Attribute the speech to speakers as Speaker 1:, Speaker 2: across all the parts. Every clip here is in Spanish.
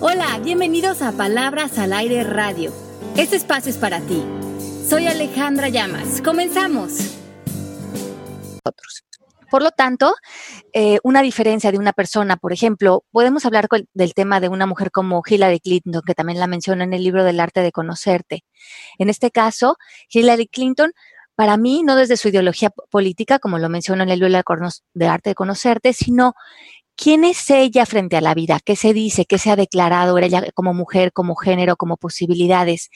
Speaker 1: Hola, bienvenidos a Palabras al Aire Radio. Este espacio es para ti. Soy Alejandra Llamas. Comenzamos.
Speaker 2: Por lo tanto, eh, una diferencia de una persona, por ejemplo, podemos hablar del tema de una mujer como Hillary Clinton, que también la menciona en el libro del arte de conocerte. En este caso, Hillary Clinton, para mí, no desde su ideología política, como lo menciona en el libro del arte de conocerte, sino quién es ella frente a la vida, qué se dice, qué se ha declarado ella como mujer, como género, como posibilidades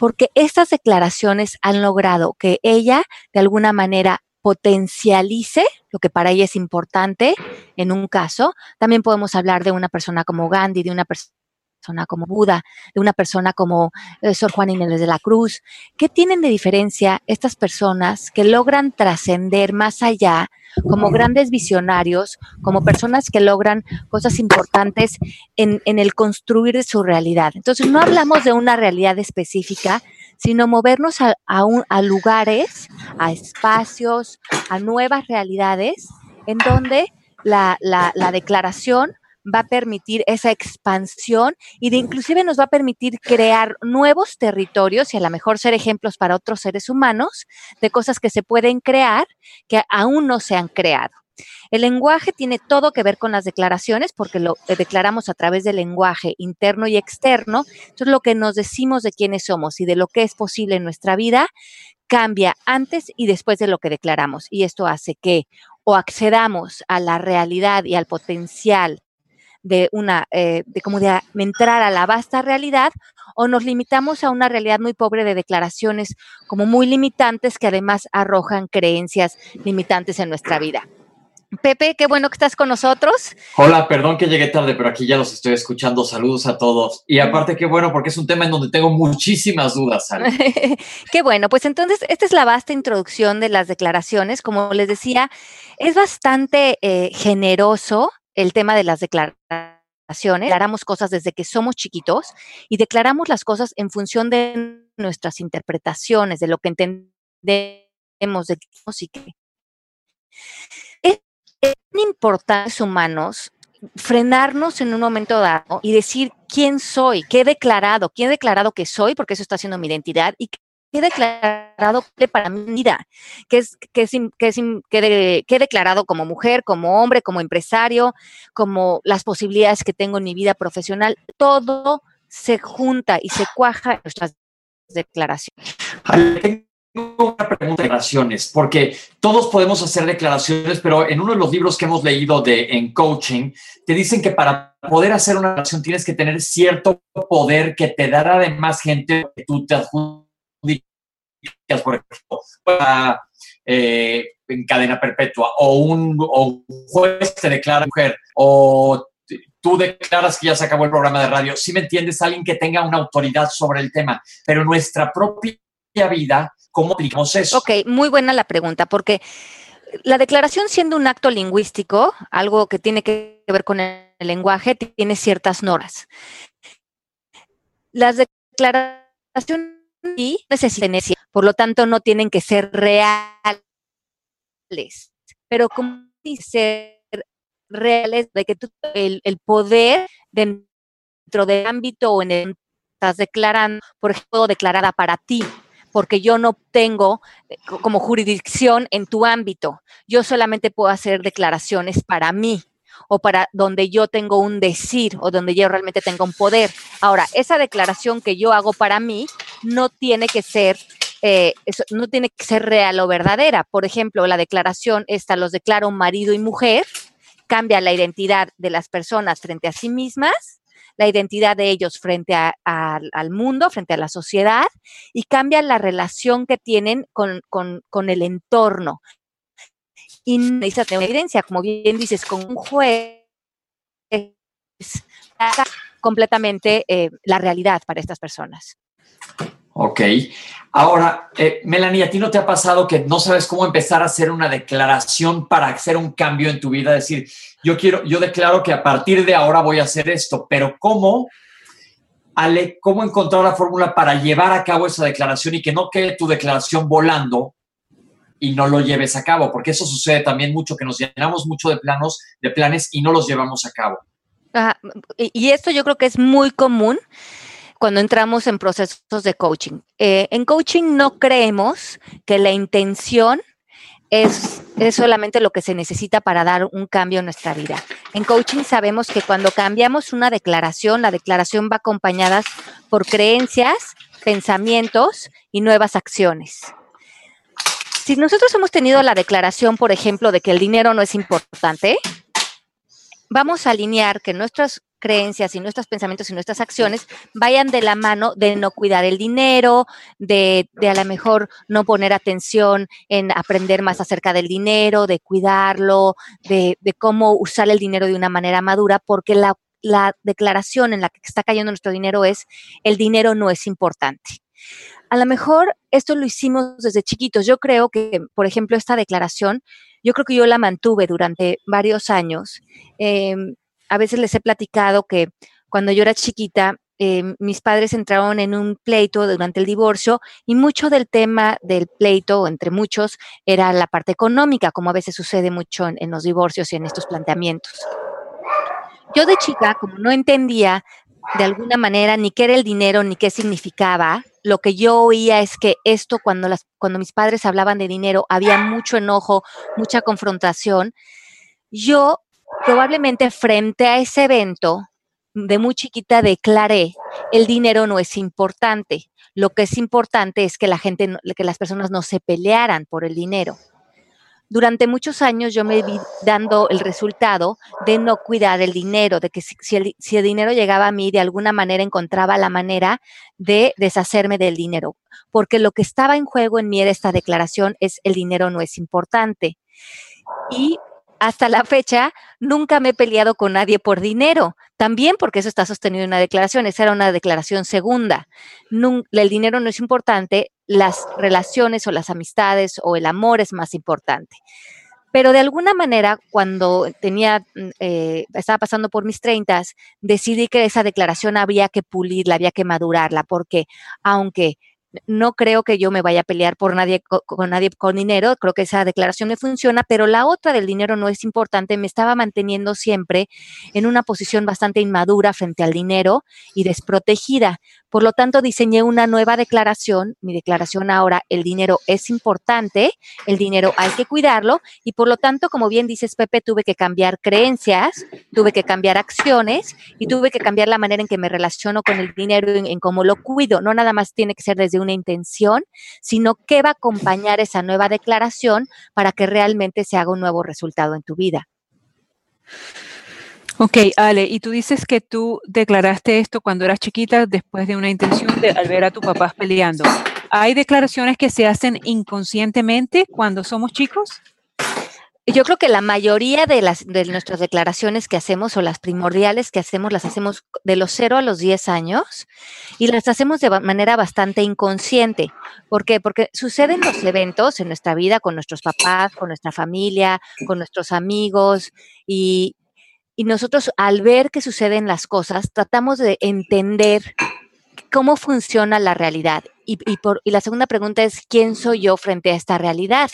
Speaker 2: porque estas declaraciones han logrado que ella de alguna manera potencialice lo que para ella es importante en un caso. También podemos hablar de una persona como Gandhi, de una persona como Buda, de una persona como eh, Sor Juan Inés de la Cruz. ¿Qué tienen de diferencia estas personas que logran trascender más allá como grandes visionarios, como personas que logran cosas importantes en, el construir de su realidad? Entonces, no hablamos de una realidad específica, sino movernos a, a lugares, a espacios, a nuevas realidades en donde la, la declaración va a permitir esa expansión y de inclusive nos va a permitir crear nuevos territorios y a lo mejor ser ejemplos para otros seres humanos de cosas que se pueden crear que aún no se han creado. El lenguaje tiene todo que ver con las declaraciones porque lo declaramos a través del lenguaje interno y externo. Entonces, lo que nos decimos de quiénes somos y de lo que es posible en nuestra vida cambia antes y después de lo que declaramos. Y esto hace que o accedamos a la realidad y al potencial de una, eh, de como de entrar a la vasta realidad o nos limitamos a una realidad muy pobre de declaraciones como muy limitantes que además arrojan creencias limitantes en nuestra vida. Pepe, qué bueno que estás con nosotros.
Speaker 3: Hola, perdón que llegué tarde, pero aquí ya los estoy escuchando. Saludos a todos. Y aparte, qué bueno, porque es un tema en donde tengo muchísimas dudas.
Speaker 2: qué bueno, pues entonces, esta es la vasta introducción de las declaraciones. Como les decía, es bastante eh, generoso el tema de las declaraciones. Declaramos cosas desde que somos chiquitos y declaramos las cosas en función de nuestras interpretaciones, de lo que entendemos, de y que es, es importante humanos frenarnos en un momento dado y decir quién soy, qué he declarado, quién he declarado que soy, porque eso está haciendo mi identidad, y ¿qué he declarado para mi vida? ¿Qué, es, qué, es, qué, es, qué, he declarado como mujer, como hombre, como empresario, como las posibilidades que tengo en mi vida profesional? Todo se junta y se cuaja en nuestras declaraciones.
Speaker 3: Tengo una pregunta de declaraciones, porque todos podemos hacer declaraciones, pero en uno de los libros que hemos leído de, en coaching, te dicen que para poder hacer una declaración tienes que tener cierto poder que te dará además gente que tú te adjuntas por ejemplo, eh, en cadena perpetua, o un, juez te declara mujer, o tú declaras que ya se acabó el programa de radio, si me entiendes, alguien que tenga una autoridad sobre el tema, pero nuestra propia vida, ¿cómo aplicamos eso?
Speaker 2: Ok, muy buena la pregunta, porque la declaración siendo un acto lingüístico, algo que tiene que ver con el lenguaje, tiene ciertas normas. Las declaraciones y necesitan por lo tanto no tienen que ser reales, pero como ser reales de que tú, el, poder dentro del ámbito o en el estás declarando, por ejemplo, declarada para ti, porque yo no tengo eh, como jurisdicción en tu ámbito. Yo solamente puedo hacer declaraciones para mí o para donde yo tengo un decir o donde yo realmente tengo un poder. Ahora, esa declaración que yo hago para mí no tiene que ser eh, no tiene que ser real o verdadera. Por ejemplo, la declaración esta los declaro marido y mujer, cambia la identidad de las personas frente a sí mismas, la identidad de ellos frente al mundo, frente a la sociedad, y cambia la relación que tienen con, con el entorno y necesita tener evidencia, como bien dices, con un juez completamente eh, la realidad para estas personas.
Speaker 3: Ok. Ahora, eh, Melanie, ¿a ti no te ha pasado que no sabes cómo empezar a hacer una declaración para hacer un cambio en tu vida? Decir, yo quiero, yo declaro que a partir de ahora voy a hacer esto, pero ¿cómo? ¿cómo encontrar la fórmula para llevar a cabo esa declaración y que no quede tu declaración volando y no lo lleves a cabo, porque eso sucede también mucho, que nos llenamos mucho de planos, de planes y no los llevamos a cabo.
Speaker 2: y esto yo creo que es muy común cuando entramos en procesos de coaching. Eh, en coaching no creemos que la intención es, es, solamente lo que se necesita para dar un cambio en nuestra vida. En coaching sabemos que cuando cambiamos una declaración, la declaración va acompañada por creencias, pensamientos y nuevas acciones. Si nosotros hemos tenido la declaración, por ejemplo, de que el dinero no es importante, vamos a alinear que nuestras creencias y nuestros pensamientos y nuestras acciones vayan de la mano de no cuidar el dinero, de, a lo mejor no poner atención en aprender más acerca del dinero, de cuidarlo, de, cómo usar el dinero de una manera madura, porque la, la declaración en la que está cayendo nuestro dinero es el dinero no es importante. A lo mejor esto lo hicimos desde chiquitos. Yo creo que, por ejemplo, esta declaración yo creo que yo la mantuve durante varios años. Em, a veces les he platicado que cuando yo era chiquita, em, mis padres entraron en un pleito durante el divorcio y mucho del tema del pleito, entre muchos, era la parte económica, como a veces sucede mucho en los divorcios y en estos planteamientos. Yo de chica, como no entendía de alguna manera ni qué era el dinero ni qué significaba, lo que yo oía es que esto cuando, las, cuando mis padres hablaban de dinero había mucho enojo, mucha confrontación. Yo probablemente frente a ese evento de muy chiquita declaré, el dinero no es importante. Lo que es importante es que la gente, que las personas no se pelearan por el dinero durante muchos años yo me vi dando el resultado de no cuidar el dinero, de que si, el, dinero llegaba a mí, de alguna manera encontraba la manera de deshacerme del dinero, porque lo que estaba en juego en mí era esta declaración, es el dinero no es importante. Y hasta la fecha nunca me he peleado con nadie por dinero. También porque eso está sostenido en una declaración. Esa era una declaración segunda. el dinero no es importante, las relaciones o las amistades o el amor es más importante. Pero de alguna manera, cuando tenía, mm, eh, estaba pasando por mis treintas, decidí que esa declaración había que pulirla, había que madurarla, porque aunque no creo que yo me vaya a pelear por nadie con, nadie con dinero, creo que esa declaración me funciona, pero la otra del dinero no es importante, me estaba manteniendo siempre en una posición bastante inmadura frente al dinero y desprotegida. Por lo tanto, diseñé una nueva declaración, mi declaración ahora, el dinero es importante, el dinero hay que cuidarlo y por lo tanto, como bien dices, Pepe, tuve que cambiar creencias, tuve que cambiar acciones y tuve que cambiar la manera en que me relaciono con el dinero, en, en cómo lo cuido. No nada más tiene que ser desde una intención, sino qué va a acompañar esa nueva declaración para que realmente se haga un nuevo resultado en tu vida.
Speaker 4: Ok, Ale, y tú dices que tú declaraste esto cuando eras chiquita después de una intención de al ver a tu papá peleando. ¿Hay declaraciones que se hacen inconscientemente cuando somos chicos?
Speaker 2: Yo creo que la mayoría de, las, de nuestras declaraciones que hacemos o las primordiales que hacemos las hacemos de los 0 a los 10 años y las hacemos de manera bastante inconsciente. ¿Por qué? Porque suceden los eventos en nuestra vida con nuestros papás, con nuestra familia, con nuestros amigos y, y nosotros al ver que suceden las cosas tratamos de entender cómo funciona la realidad. Y, y, por, y la segunda pregunta es, ¿quién soy yo frente a esta realidad?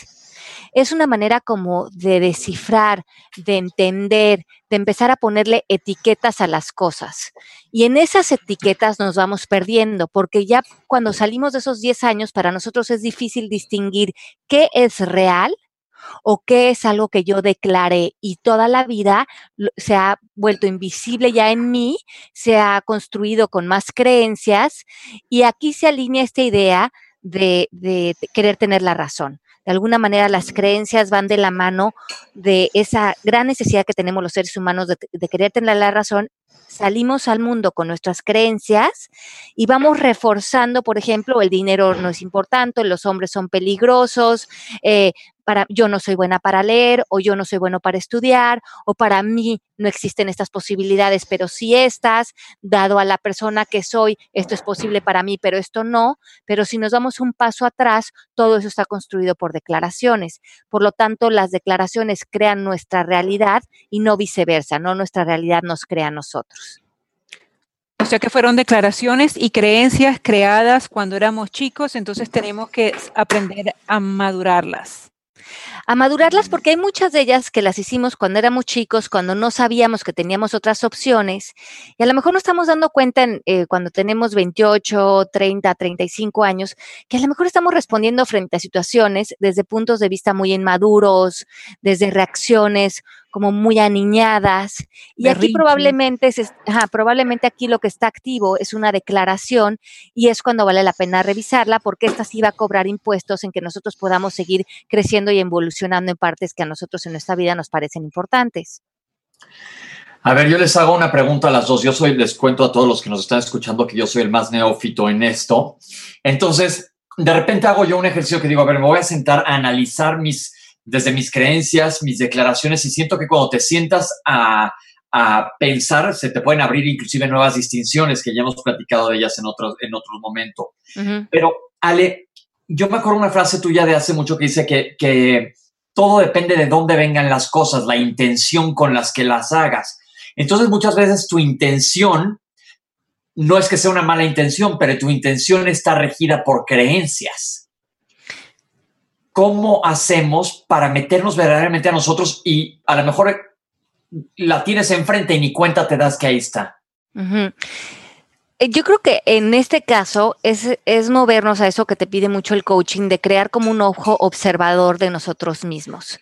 Speaker 2: es una manera como de descifrar, de entender, de empezar a ponerle etiquetas a las cosas. Y en esas etiquetas nos vamos perdiendo, porque ya cuando salimos de esos 10 años, para nosotros es difícil distinguir qué es real o qué es algo que yo declaré y toda la vida se ha vuelto invisible ya en mí, se ha construido con más creencias y aquí se alinea esta idea de, de querer tener la razón. De alguna manera las creencias van de la mano de esa gran necesidad que tenemos los seres humanos de, querer tener la razón salimos al mundo con nuestras creencias y vamos reforzando, por ejemplo, el dinero no es importante, los hombres son peligrosos, eh, para, yo no soy buena para leer o yo no soy bueno para estudiar o para mí no existen estas posibilidades, pero si estas, dado a la persona que soy, esto es posible para mí, pero esto no. Pero si nos damos un paso atrás, todo eso está construido por declaraciones. Por lo tanto, las declaraciones crean nuestra realidad y no viceversa, no nuestra realidad nos crea a nosotros.
Speaker 4: O sea que fueron declaraciones y creencias creadas cuando éramos chicos, entonces tenemos que aprender a madurarlas.
Speaker 2: A madurarlas porque hay muchas de ellas que las hicimos cuando éramos chicos, cuando no sabíamos que teníamos otras opciones y a lo mejor nos estamos dando cuenta eh, cuando tenemos 28, 30, 35 años que a lo mejor estamos respondiendo frente a situaciones desde puntos de vista muy inmaduros, desde reacciones como muy aniñadas. Y aquí probablemente, probablemente aquí lo que está activo es una declaración y es cuando vale la pena revisarla porque esta sí va a cobrar impuestos en que nosotros podamos seguir creciendo y evolucionando en partes que a nosotros en nuestra vida nos parecen importantes.
Speaker 3: A ver, yo les hago una pregunta a las dos. Yo soy, les cuento a todos los que nos están escuchando que yo soy el más neófito en esto. Entonces, de repente hago yo un ejercicio que digo, a ver, me voy a sentar a analizar mis desde mis creencias, mis declaraciones, y siento que cuando te sientas a, pensar, se te pueden abrir inclusive nuevas distinciones que ya hemos platicado de ellas en otros, en otro momento. Pero, Ale, yo me acuerdo una frase tuya de hace mucho que dice que, que todo depende de dónde vengan las cosas, la intención con las que las hagas. Entonces, muchas veces tu intención no es que sea una mala intención, pero tu intención está regida por creencias. ¿Cómo hacemos para meternos verdaderamente a nosotros y a lo mejor la tienes enfrente y ni cuenta te das que ahí está?
Speaker 2: Eh, yo creo que en este caso es, es, movernos a eso que te pide mucho el coaching, de crear como un ojo observador de nosotros mismos.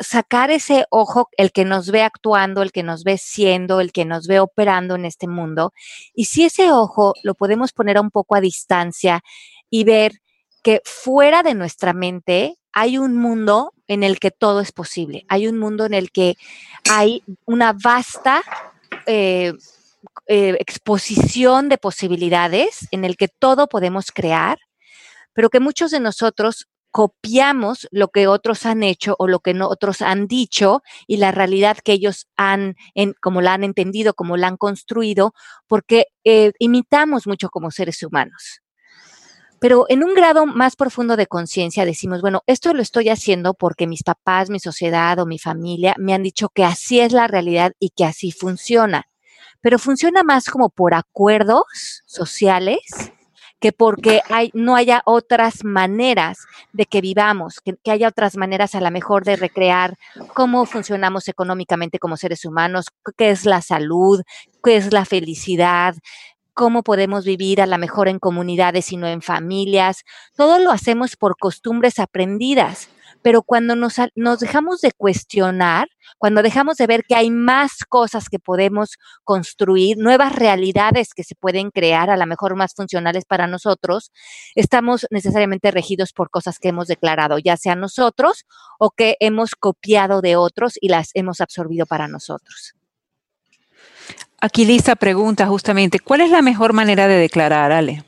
Speaker 2: sacar ese ojo, el que nos ve actuando, el que nos ve siendo, el que nos ve operando en este mundo. Y si ese ojo lo podemos poner un poco a distancia y ver que fuera de nuestra mente hay un mundo en el que todo es posible, hay un mundo en el que hay una vasta eh, eh, exposición de posibilidades, en el que todo podemos crear, pero que muchos de nosotros copiamos lo que otros han hecho o lo que otros han dicho y la realidad que ellos han, como la han entendido, como la han construido, porque eh, imitamos mucho como seres humanos. Pero en un grado más profundo de conciencia decimos, bueno, esto lo estoy haciendo porque mis papás, mi sociedad o mi familia me han dicho que así es la realidad y que así funciona. Pero funciona más como por acuerdos sociales que porque hay, no haya otras maneras de que vivamos, que, que, haya otras maneras a lo mejor de recrear cómo funcionamos económicamente como seres humanos, qué es la salud, qué es la felicidad, cómo podemos vivir a la mejor en comunidades y no en familias. Todo lo hacemos por costumbres aprendidas, pero cuando nos, nos, dejamos de cuestionar, cuando dejamos de ver que hay más cosas que podemos construir, nuevas realidades que se pueden crear, a lo mejor más funcionales para nosotros, estamos necesariamente regidos por cosas que hemos declarado, ya sea nosotros o que hemos copiado de otros y las hemos absorbido para nosotros.
Speaker 4: Aquí Lisa pregunta justamente, ¿cuál es la mejor manera de declarar, Ale?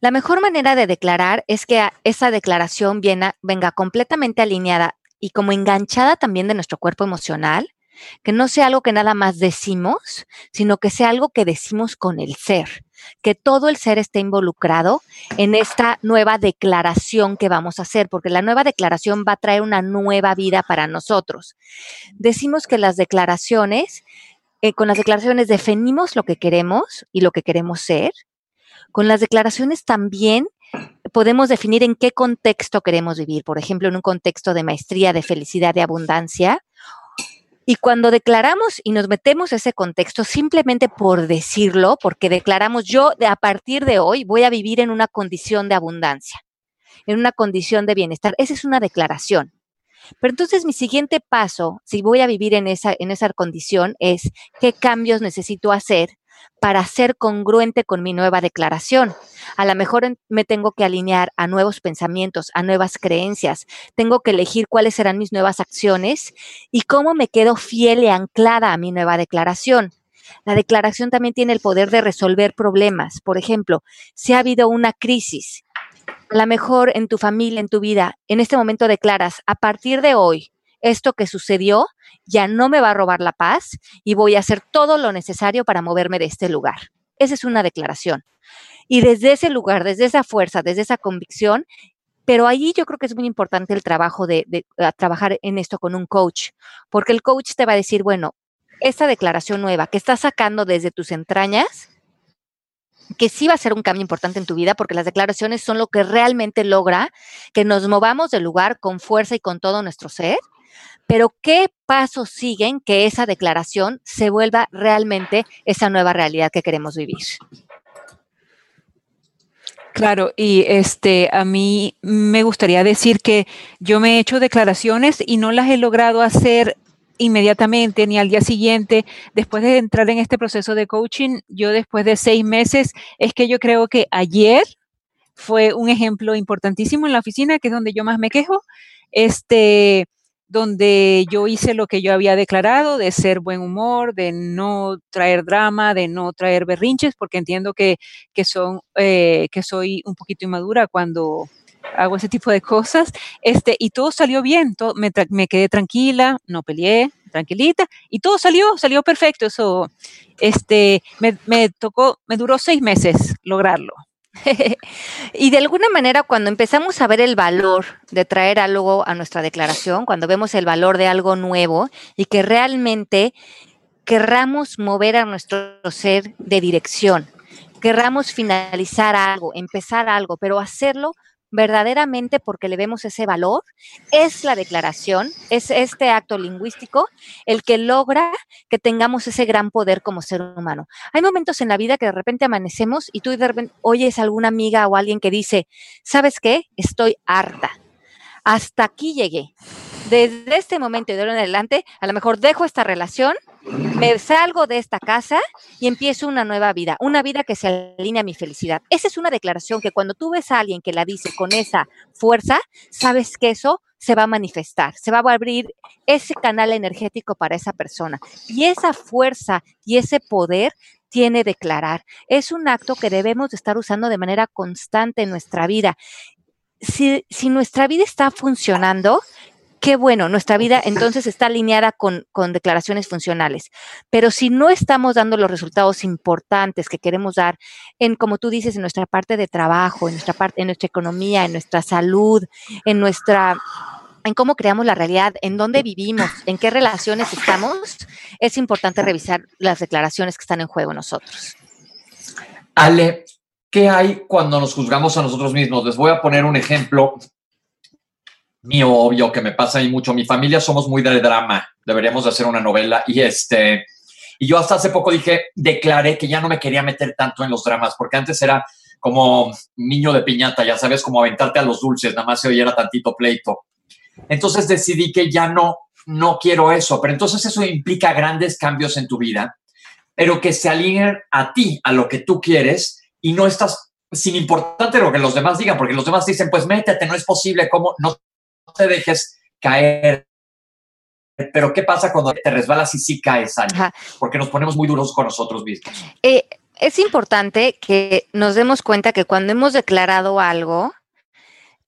Speaker 2: La mejor manera de declarar es que esa declaración venga completamente alineada y como enganchada también de nuestro cuerpo emocional, que no sea algo que nada más decimos, sino que sea algo que decimos con el ser, que todo el ser esté involucrado en esta nueva declaración que vamos a hacer, porque la nueva declaración va a traer una nueva vida para nosotros. Decimos que las declaraciones eh, con las declaraciones definimos lo que queremos y lo que queremos ser. Con las declaraciones también podemos definir en qué contexto queremos vivir, por ejemplo, en un contexto de maestría, de felicidad, de abundancia. Y cuando declaramos y nos metemos ese contexto simplemente por decirlo, porque declaramos yo a partir de hoy voy a vivir en una condición de abundancia, en una condición de bienestar, esa es una declaración. Pero entonces mi siguiente paso, si voy a vivir en esa, en esa condición, es qué cambios necesito hacer para ser congruente con mi nueva declaración. A lo mejor me tengo que alinear a nuevos pensamientos, a nuevas creencias. Tengo que elegir cuáles serán mis nuevas acciones y cómo me quedo fiel y anclada a mi nueva declaración. La declaración también tiene el poder de resolver problemas. Por ejemplo, si ha habido una crisis a lo mejor en tu familia, en tu vida, en este momento declaras, a partir de hoy, esto que sucedió ya no me va a robar la paz y voy a hacer todo lo necesario para moverme de este lugar. Esa es una declaración. Y desde ese lugar, desde esa fuerza, desde esa convicción, pero allí yo creo que es muy importante el trabajo de, trabajar en esto con un coach, porque el coach te va a decir, bueno, esta declaración nueva que estás sacando desde tus entrañas, que sí va a ser un cambio importante en tu vida porque las declaraciones son lo que realmente logra que nos movamos del lugar con fuerza y con todo nuestro ser. Pero ¿qué pasos siguen que esa declaración se vuelva realmente esa nueva realidad que queremos vivir?
Speaker 4: Claro, y este a mí me gustaría decir que yo me he hecho declaraciones y no las he logrado hacer inmediatamente ni al día siguiente. Después de entrar en este proceso de coaching, yo después de seis meses, es que yo creo que ayer fue un ejemplo importantísimo en la oficina, que es donde yo más me quejo. Este, donde yo hice lo que yo había declarado de ser buen humor, de no traer drama, de no traer berrinches, porque entiendo que, son, eh, que soy un poquito inmadura cuando hago ese tipo de cosas. Este, y todo salió bien, todo, me, me, quedé tranquila, no peleé, tranquilita, y todo salió, salió perfecto. Eso, este, me, me tocó, me duró seis meses lograrlo.
Speaker 2: y de alguna manera, cuando empezamos a ver el valor de traer algo a nuestra declaración, cuando vemos el valor de algo nuevo y que realmente querramos mover a nuestro ser de dirección, querramos finalizar algo, empezar algo, pero hacerlo verdaderamente porque le vemos ese valor, es la declaración, es este acto lingüístico el que logra que tengamos ese gran poder como ser humano. Hay momentos en la vida que de repente amanecemos y tú de repente oyes a alguna amiga o alguien que dice, ¿sabes qué? Estoy harta. Hasta aquí llegué. Desde este momento y de ahora en adelante, a lo mejor dejo esta relación me salgo de esta casa y empiezo una nueva vida, una vida que se alinea a mi felicidad. Esa es una declaración que cuando tú ves a alguien que la dice con esa fuerza, sabes que eso se va a manifestar, se va a abrir ese canal energético para esa persona. Y esa fuerza y ese poder tiene declarar. Es un acto que debemos de estar usando de manera constante en nuestra vida. Si, si nuestra vida está funcionando, qué bueno, nuestra vida entonces está alineada con, declaraciones funcionales. Pero si no estamos dando los resultados importantes que queremos dar en, como tú dices, en nuestra parte de trabajo, en nuestra parte, en nuestra economía, en nuestra salud, en nuestra en cómo creamos la realidad, en dónde vivimos, en qué relaciones estamos, es importante revisar las declaraciones que están en juego nosotros.
Speaker 3: Ale, ¿qué hay cuando nos juzgamos a nosotros mismos? Les voy a poner un ejemplo mío, obvio, que me pasa ahí mucho. Mi familia somos muy de drama. Deberíamos de hacer una novela. Y este, y yo hasta hace poco dije, declaré que ya no me quería meter tanto en los dramas, porque antes era como niño de piñata, ya sabes, como aventarte a los dulces, nada más se oyera tantito pleito. Entonces decidí que ya no, no quiero eso, pero entonces eso implica grandes cambios en tu vida, pero que se alineen a ti, a lo que tú quieres y no estás sin importante lo que los demás digan, porque los demás dicen, pues métete, no es posible, ¿cómo? No te dejes caer. Pero ¿qué pasa cuando te resbalas y sí caes, Porque nos ponemos muy duros con nosotros mismos.
Speaker 2: Eh, es importante que nos demos cuenta que cuando hemos declarado algo,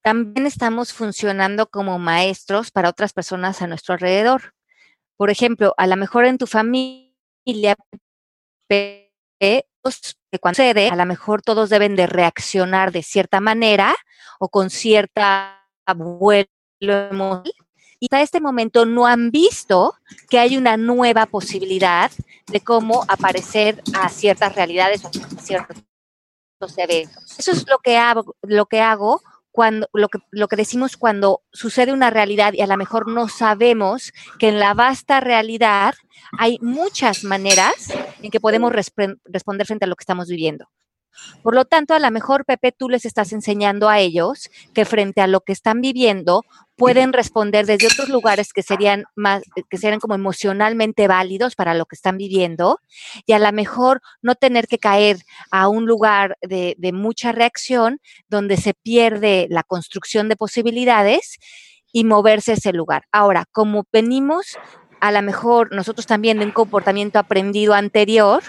Speaker 2: también estamos funcionando como maestros para otras personas a nuestro alrededor. Por ejemplo, a lo mejor en tu familia, que cuando sucede, a lo mejor todos deben de reaccionar de cierta manera o con cierta vuelta y hasta este momento no han visto que hay una nueva posibilidad de cómo aparecer a ciertas realidades o a ciertos eventos. Eso es lo que hago, lo que hago cuando lo que, lo que decimos cuando sucede una realidad y a lo mejor no sabemos que en la vasta realidad hay muchas maneras en que podemos responder frente a lo que estamos viviendo. Por lo tanto, a lo mejor, Pepe, tú les estás enseñando a ellos que frente a lo que están viviendo, pueden responder desde otros lugares que serían más, que serían como emocionalmente válidos para lo que están viviendo y a lo mejor no tener que caer a un lugar de, de mucha reacción donde se pierde la construcción de posibilidades y moverse a ese lugar. Ahora, como venimos a lo mejor nosotros también de un comportamiento aprendido anterior,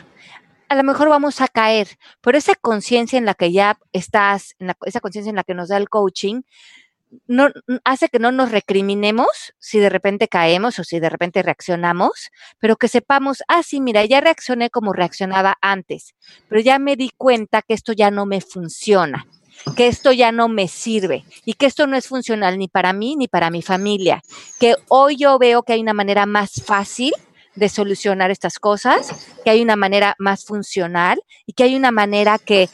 Speaker 2: a lo mejor vamos a caer, pero esa conciencia en la que ya estás, esa conciencia en la que nos da el coaching, no, hace que no nos recriminemos si de repente caemos o si de repente reaccionamos, pero que sepamos, ah, sí, mira, ya reaccioné como reaccionaba antes, pero ya me di cuenta que esto ya no me funciona, que esto ya no me sirve y que esto no es funcional ni para mí ni para mi familia, que hoy yo veo que hay una manera más fácil de solucionar estas cosas, que hay una manera más funcional y que hay una manera que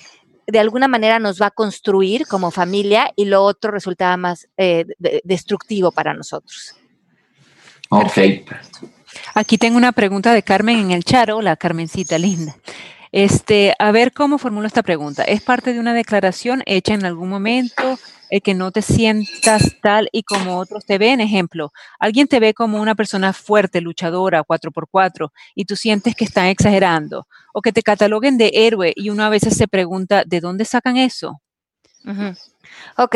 Speaker 2: de alguna manera nos va a construir como familia y lo otro resultaba más eh, destructivo para nosotros.
Speaker 3: Ok.
Speaker 4: Aquí tengo una pregunta de Carmen en el chat. Hola, Carmencita linda. Este, a ver cómo formulo esta pregunta. ¿Es parte de una declaración hecha en algún momento? El que no te sientas tal y como otros te ven. Ejemplo, alguien te ve como una persona fuerte, luchadora, 4x4, y tú sientes que están exagerando. O que te cataloguen de héroe y uno a veces se pregunta, ¿de dónde sacan eso?
Speaker 2: Ok.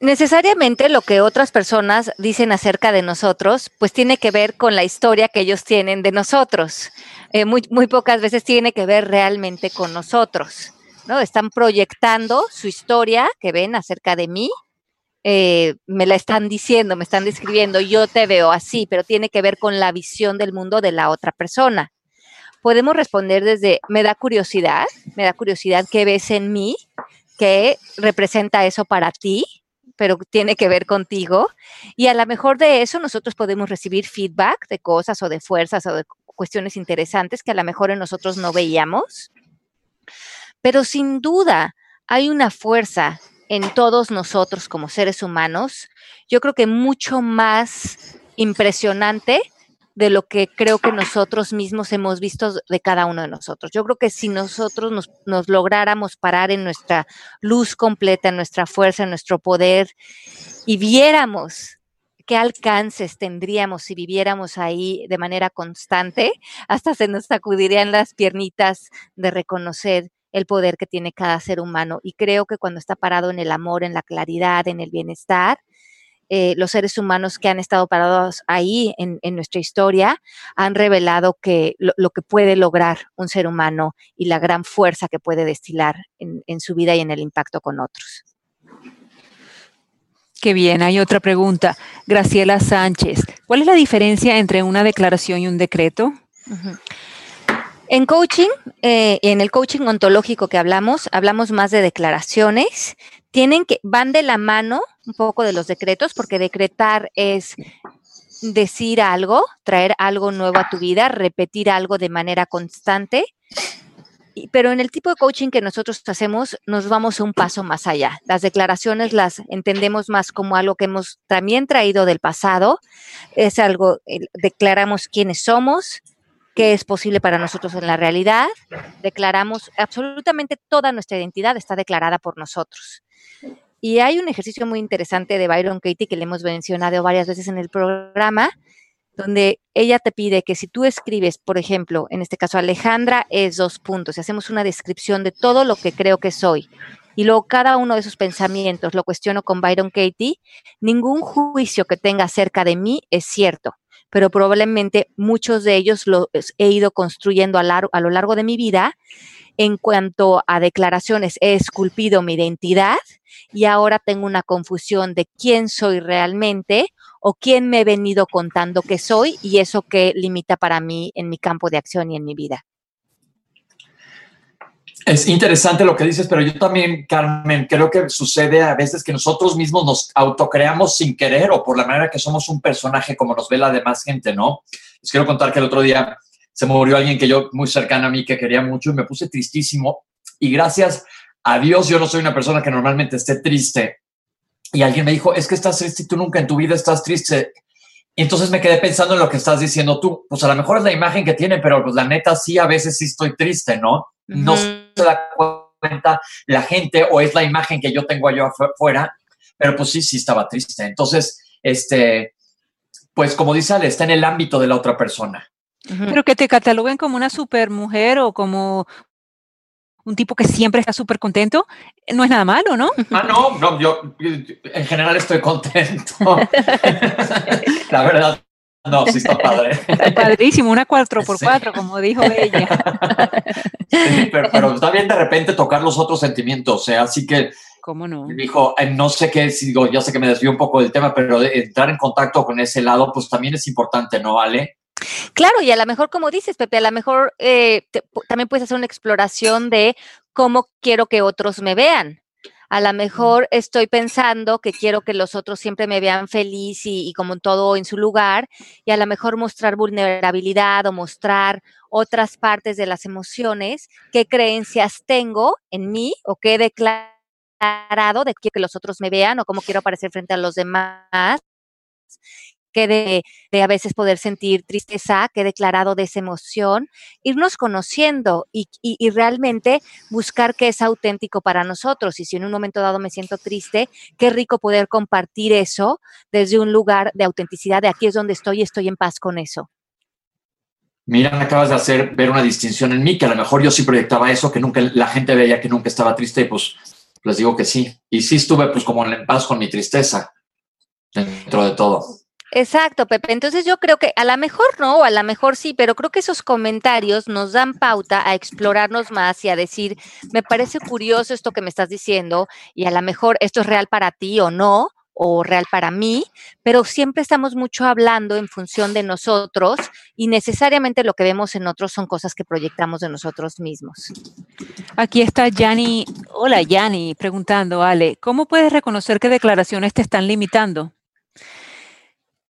Speaker 2: Necesariamente lo que otras personas dicen acerca de nosotros, pues tiene que ver con la historia que ellos tienen de nosotros. Eh, muy, pocas veces tiene que ver realmente con nosotros. ¿no? Están proyectando su historia que ven acerca de mí, eh, me la están diciendo, me están describiendo, yo te veo así, pero tiene que ver con la visión del mundo de la otra persona. Podemos responder desde, me da curiosidad, me da curiosidad qué ves en mí, qué representa eso para ti, pero tiene que ver contigo. Y a lo mejor de eso nosotros podemos recibir feedback de cosas o de fuerzas o de cuestiones interesantes que a lo mejor en nosotros no veíamos. Pero sin duda hay una fuerza en todos nosotros como seres humanos, yo creo que mucho más impresionante de lo que creo que nosotros mismos hemos visto de cada uno de nosotros. Yo creo que si nosotros nos, lográramos parar en nuestra luz completa, en nuestra fuerza, en nuestro poder, y viéramos qué alcances tendríamos si viviéramos ahí de manera constante, hasta se nos sacudirían las piernitas de reconocer el poder que tiene cada ser humano. Y creo que cuando está parado en el amor, en la claridad, en el bienestar, eh, los seres humanos que han estado parados ahí en, nuestra historia han revelado que lo, que puede lograr un ser humano y la gran fuerza que puede destilar en, su vida y en el impacto con otros.
Speaker 4: Qué bien, hay otra pregunta. Graciela Sánchez, ¿cuál es la diferencia entre una declaración y un decreto?
Speaker 2: En coaching, eh, en el coaching ontológico que hablamos, hablamos más de declaraciones. Tienen que, van de la mano un poco de los decretos, porque decretar es decir algo, traer algo nuevo a tu vida, repetir algo de manera constante. Pero en el tipo de coaching que nosotros hacemos, nos vamos un paso más allá. Las declaraciones las entendemos más como algo que hemos también traído del pasado. Es algo, declaramos quiénes somos, es posible para nosotros en la realidad. Declaramos absolutamente toda nuestra identidad está declarada por nosotros. Y hay un ejercicio muy interesante de Byron Katie que le hemos mencionado varias veces en el programa, donde ella te pide que si tú escribes, por ejemplo, en este caso Alejandra es dos puntos, y hacemos una descripción de todo lo que creo que soy, y luego cada uno de esos pensamientos lo cuestiono con Byron Katie, ningún juicio que tenga acerca de mí es cierto, pero probablemente muchos de ellos los he ido construyendo a, a lo largo de mi vida en cuanto a declaraciones, he esculpido mi identidad y ahora tengo una confusión de quién soy realmente o quién me he venido contando que soy y eso que limita para mí en mi campo de acción y en mi vida.
Speaker 3: Es interesante lo que dices, pero yo también, Carmen, creo que sucede a veces que nosotros mismos nos autocreamos sin querer o por la manera que somos un personaje como nos ve la demás gente, ¿no? Les quiero contar que el otro día se murió alguien que yo, muy cercana a mí, que quería mucho y me puse tristísimo. Y gracias a Dios, yo no soy una persona que normalmente esté triste. Y alguien me dijo, es que estás triste y tú nunca en tu vida estás triste. Y entonces me quedé pensando en lo que estás diciendo tú. Pues a lo mejor es la imagen que tiene, pero pues la neta sí, a veces sí estoy triste, ¿no? No se da cuenta la gente o es la imagen que yo tengo allá afuera, pero pues sí, sí estaba triste. Entonces, este, pues como dice Ale, está en el ámbito de la otra persona.
Speaker 4: Pero que te cataloguen como una super mujer o como un tipo que siempre está súper contento, no es nada malo, ¿no?
Speaker 3: Ah, no, no, yo en general estoy contento. La verdad, no, sí está padre.
Speaker 4: Padrísimo, una 4x4, como dijo ella.
Speaker 3: Sí, pero, pero, está bien de repente tocar los otros sentimientos, o sea, así que...
Speaker 4: ¿Cómo no?
Speaker 3: Dijo, eh, no sé qué, digo, ya sé que me desvío un poco del tema, pero entrar en contacto con ese lado, pues también es importante, ¿no, Ale?
Speaker 2: Claro, y a lo mejor, como dices, Pepe, a lo mejor eh, también puedes hacer una exploración de cómo quiero que otros me vean. A lo mejor estoy pensando que quiero que los otros siempre me vean feliz y, y, como todo en su lugar, y a lo mejor mostrar vulnerabilidad o mostrar otras partes de las emociones, qué creencias tengo en mí o qué he declarado de que los otros me vean o cómo quiero aparecer frente a los demás que de, a veces poder sentir tristeza, que he declarado de esa emoción, irnos conociendo y, realmente buscar que es auténtico para nosotros. Y si en un momento dado me siento triste, qué rico poder compartir eso desde un lugar de autenticidad, de aquí es donde estoy y estoy en paz con eso.
Speaker 3: Mira, acabas de hacer ver una distinción en mí, que a lo mejor yo sí proyectaba eso, que nunca la gente veía que nunca estaba triste, y pues les digo que sí. Y sí estuve pues como en paz con mi tristeza dentro de todo.
Speaker 2: Exacto, Pepe. Entonces yo creo que a lo mejor no, o a lo mejor sí, pero creo que esos comentarios nos dan pauta a explorarnos más y a decir, me parece curioso esto que me estás diciendo y a lo mejor esto es real para ti o no, o real para mí, pero siempre estamos mucho hablando en función de nosotros y necesariamente lo que vemos en otros son cosas que proyectamos de nosotros mismos.
Speaker 4: Aquí está Yanni, hola Yanni, preguntando, Ale, ¿cómo puedes reconocer qué declaraciones te están limitando?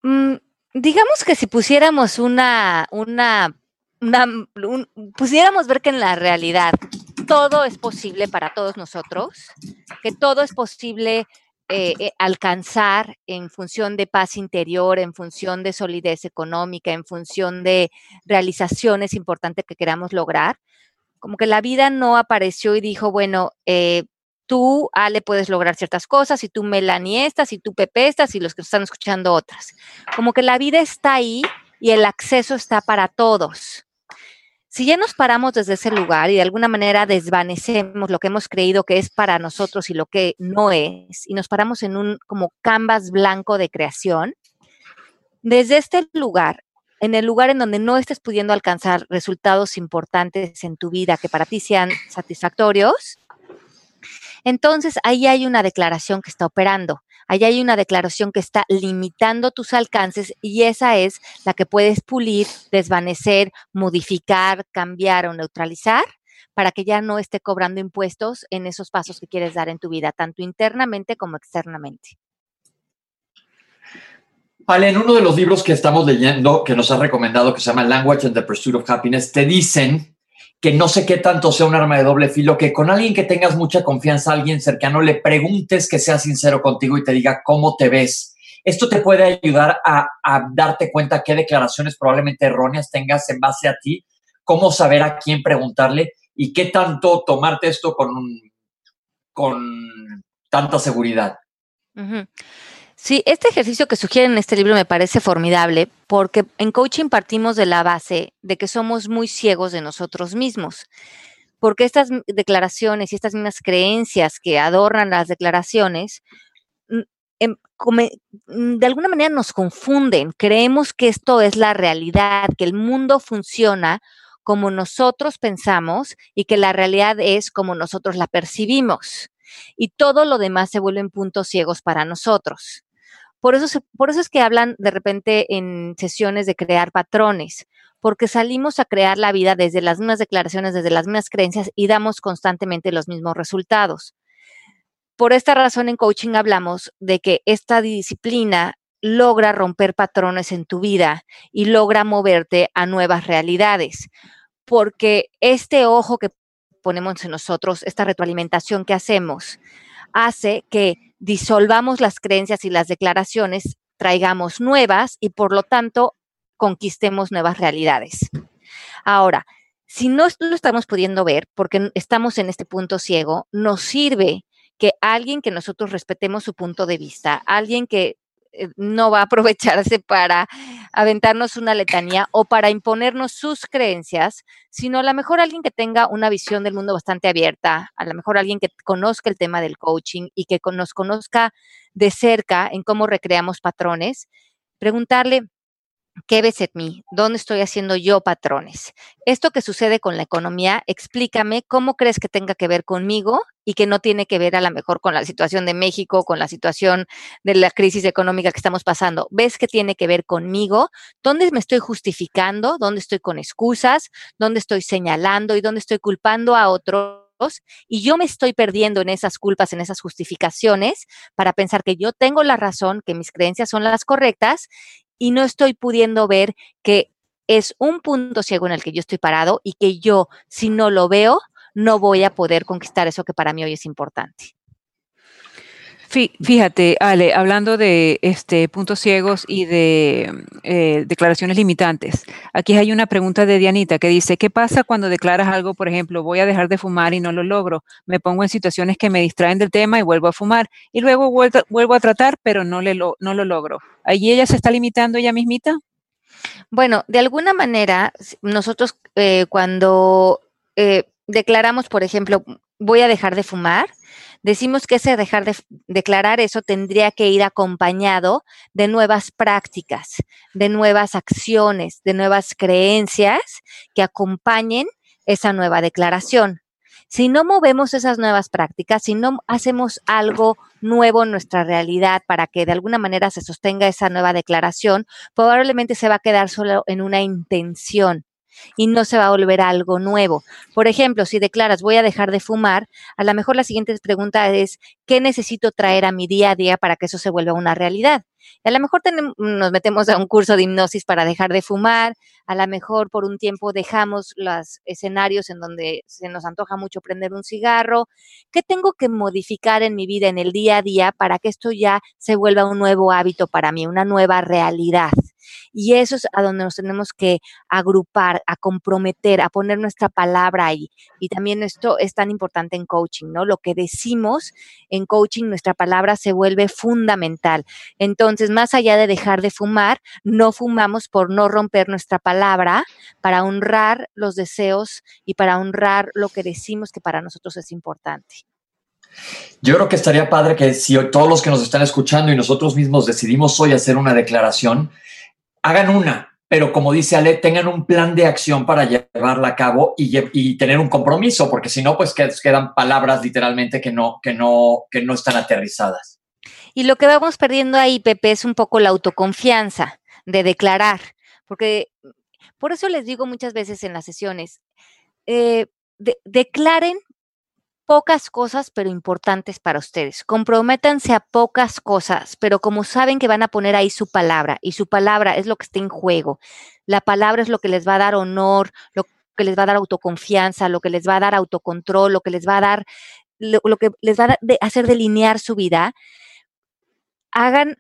Speaker 2: Mm, digamos que si pusiéramos una, una, pusiéramos ver que en la realidad todo es posible para todos nosotros, que todo es posible eh, eh, alcanzar en función de paz interior, en función de solidez económica, en función de realizaciones importantes que queramos lograr. Como que la vida no apareció y dijo, bueno, eh, tú, Ale, puedes lograr ciertas cosas, y tú, Melanie, estas, y tú, Pepe, estas, y los que están escuchando otras. Como que la vida está ahí y el acceso está para todos. Si ya nos paramos desde ese lugar y de alguna manera desvanecemos lo que hemos creído que es para nosotros y lo que no es, y nos paramos en un como canvas blanco de creación, desde este lugar, en el lugar en donde no estés pudiendo alcanzar resultados importantes en tu vida que para ti sean satisfactorios, entonces, ahí hay una declaración que está operando, ahí hay una declaración que está limitando tus alcances y esa es la que puedes pulir, desvanecer, modificar, cambiar o neutralizar para que ya no esté cobrando impuestos en esos pasos que quieres dar en tu vida, tanto internamente como externamente.
Speaker 3: Ale, en uno de los libros que estamos leyendo, que nos has recomendado, que se llama Language and the Pursuit of Happiness, te dicen que no sé qué tanto sea un arma de doble filo, que con alguien que tengas mucha confianza, alguien cercano, le preguntes que sea sincero contigo y te diga cómo te ves. Esto te puede ayudar a, darte cuenta qué declaraciones probablemente erróneas tengas en base a ti, cómo saber a quién preguntarle y qué tanto tomarte esto con, con tanta seguridad.
Speaker 2: Sí, este ejercicio que sugieren en este libro me parece formidable porque en coaching partimos de la base de que somos muy ciegos de nosotros mismos. Porque estas declaraciones y estas mismas creencias que adornan las declaraciones, mm, em, mm, de alguna manera nos confunden. Creemos que esto es la realidad, que el mundo funciona como nosotros pensamos y que la realidad es como nosotros la percibimos. Y todo lo demás se vuelven puntos ciegos para nosotros. Por eso, es que hablan de repente en sesiones de crear patrones, porque salimos a crear la vida desde las mismas declaraciones, desde las mismas creencias y damos constantemente los mismos resultados. Por esta razón en coaching hablamos de que esta disciplina logra romper patrones en tu vida y logra moverte a nuevas realidades, porque este ojo que ponemos en nosotros, esta retroalimentación que hacemos, hace que disolvamos las creencias y las declaraciones, traigamos nuevas y por lo tanto conquistemos nuevas realidades. Ahora, si no lo estamos pudiendo ver porque estamos en este punto ciego, nos sirve que alguien que nosotros respetemos su punto de vista, alguien que no va a aprovecharse para aventarnos una letanía o para imponernos sus creencias, sino a lo mejor alguien que tenga una visión del mundo bastante abierta, a lo mejor alguien que conozca el tema del coaching y que nos conozca de cerca en cómo recreamos patrones, preguntarle, ¿Qué ves en mí? ¿Dónde estoy haciendo yo patrones? Esto que sucede con la economía, explícame cómo crees que tenga que ver conmigo y que no tiene que ver a lo mejor con la situación de México, con la situación de la crisis económica que estamos pasando. ¿Ves que tiene que ver conmigo? ¿Dónde me estoy justificando? ¿Dónde estoy con excusas? ¿Dónde estoy señalando y dónde estoy culpando a otros? y yo me estoy perdiendo en esas culpas, en esas justificaciones para pensar que yo tengo la razón, que mis creencias son las correctas y no estoy pudiendo ver que es un punto ciego en el que yo estoy parado y que yo, si no lo veo, no voy a poder conquistar eso que para mí hoy es importante.
Speaker 4: Fíjate, Ale, hablando de este, puntos ciegos y de eh, declaraciones limitantes, aquí hay una pregunta de Dianita que dice, ¿qué pasa cuando declaras algo, por ejemplo, voy a dejar de fumar y no lo logro? Me pongo en situaciones que me distraen del tema y vuelvo a fumar y luego vuelvo, a tratar, pero no, le lo logro. ¿Allí ella se está limitando ella mismita?
Speaker 2: Bueno, de alguna manera, nosotros eh, cuando eh, declaramos, por ejemplo, voy a dejar de fumar, decimos que ese dejar de declarar eso tendría que ir acompañado de nuevas prácticas, de nuevas acciones, de nuevas creencias que acompañen esa nueva declaración. Si no movemos esas nuevas prácticas, si no hacemos algo nuevo en nuestra realidad para que de alguna manera se sostenga esa nueva declaración, probablemente se va a quedar solo en una intención y no se va a volver algo nuevo. Por ejemplo, si declaras voy a dejar de fumar, a lo mejor la siguiente pregunta es, ¿qué necesito traer a mi día a día para que eso se vuelva una realidad? A lo mejor nos metemos a un curso de hipnosis para dejar de fumar, a lo mejor por un tiempo dejamos los escenarios en donde se nos antoja mucho prender un cigarro. ¿Qué tengo que modificar en mi vida, en el día a día, para que esto ya se vuelva un nuevo hábito para mí, una nueva realidad? Y eso es a donde nos tenemos que agrupar, a comprometer, a poner nuestra palabra ahí. Y también esto es tan importante en coaching, ¿no? Lo que decimos en coaching, nuestra palabra se vuelve fundamental. Entonces, más allá de dejar de fumar, no fumamos por no romper nuestra palabra para honrar los deseos y para honrar lo que decimos que para nosotros es importante.
Speaker 3: Yo creo que estaría padre que si todos los que nos están escuchando y nosotros mismos decidimos hoy hacer una declaración, hagan una, pero como dice Ale, tengan un plan de acción para llevarla a cabo y, tener un compromiso, porque si no, pues quedan palabras literalmente que no, que no, que no están aterrizadas.
Speaker 2: Y lo que vamos perdiendo ahí, Pepe, es un poco la autoconfianza de declarar, porque por eso les digo muchas veces en las sesiones, eh, declaren pocas cosas, pero importantes para ustedes. Comprométanse a pocas cosas, pero como saben que van a poner ahí su palabra y su palabra es lo que está en juego. La palabra es lo que les va a dar honor, lo que les va a dar autoconfianza, lo que les va a dar autocontrol, lo que les va a dar, lo, que les va a hacer delinear su vida. Hagan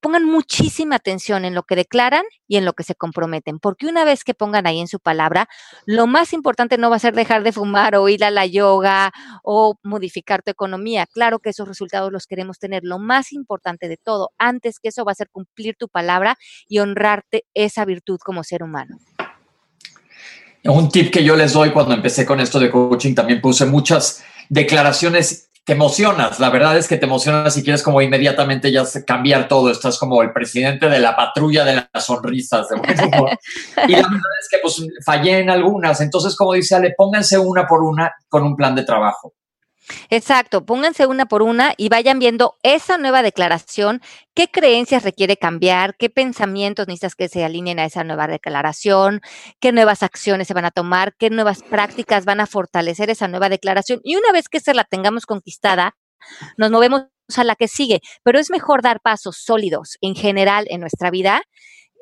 Speaker 2: pongan muchísima atención en lo que declaran y en lo que se comprometen, porque una vez que pongan ahí en su palabra, lo más importante no va a ser dejar de fumar o ir a la yoga o modificar tu economía. Claro que esos resultados los queremos tener. Lo más importante de todo, antes que eso, va a ser cumplir tu palabra y honrarte esa virtud como ser humano.
Speaker 3: Un tip que yo les doy cuando empecé con esto de coaching, también puse muchas declaraciones te emocionas, la verdad es que te emocionas y quieres como inmediatamente ya cambiar todo, estás como el presidente de la patrulla de las sonrisas. De y la verdad es que pues fallé en algunas, entonces como dice Ale, pónganse una por una con un plan de trabajo.
Speaker 2: Exacto, pónganse una por una y vayan viendo esa nueva declaración, qué creencias requiere cambiar, qué pensamientos necesitas que se alineen a esa nueva declaración, qué nuevas acciones se van a tomar, qué nuevas prácticas van a fortalecer esa nueva declaración. Y una vez que se la tengamos conquistada, nos movemos a la que sigue, pero es mejor dar pasos sólidos en general en nuestra vida.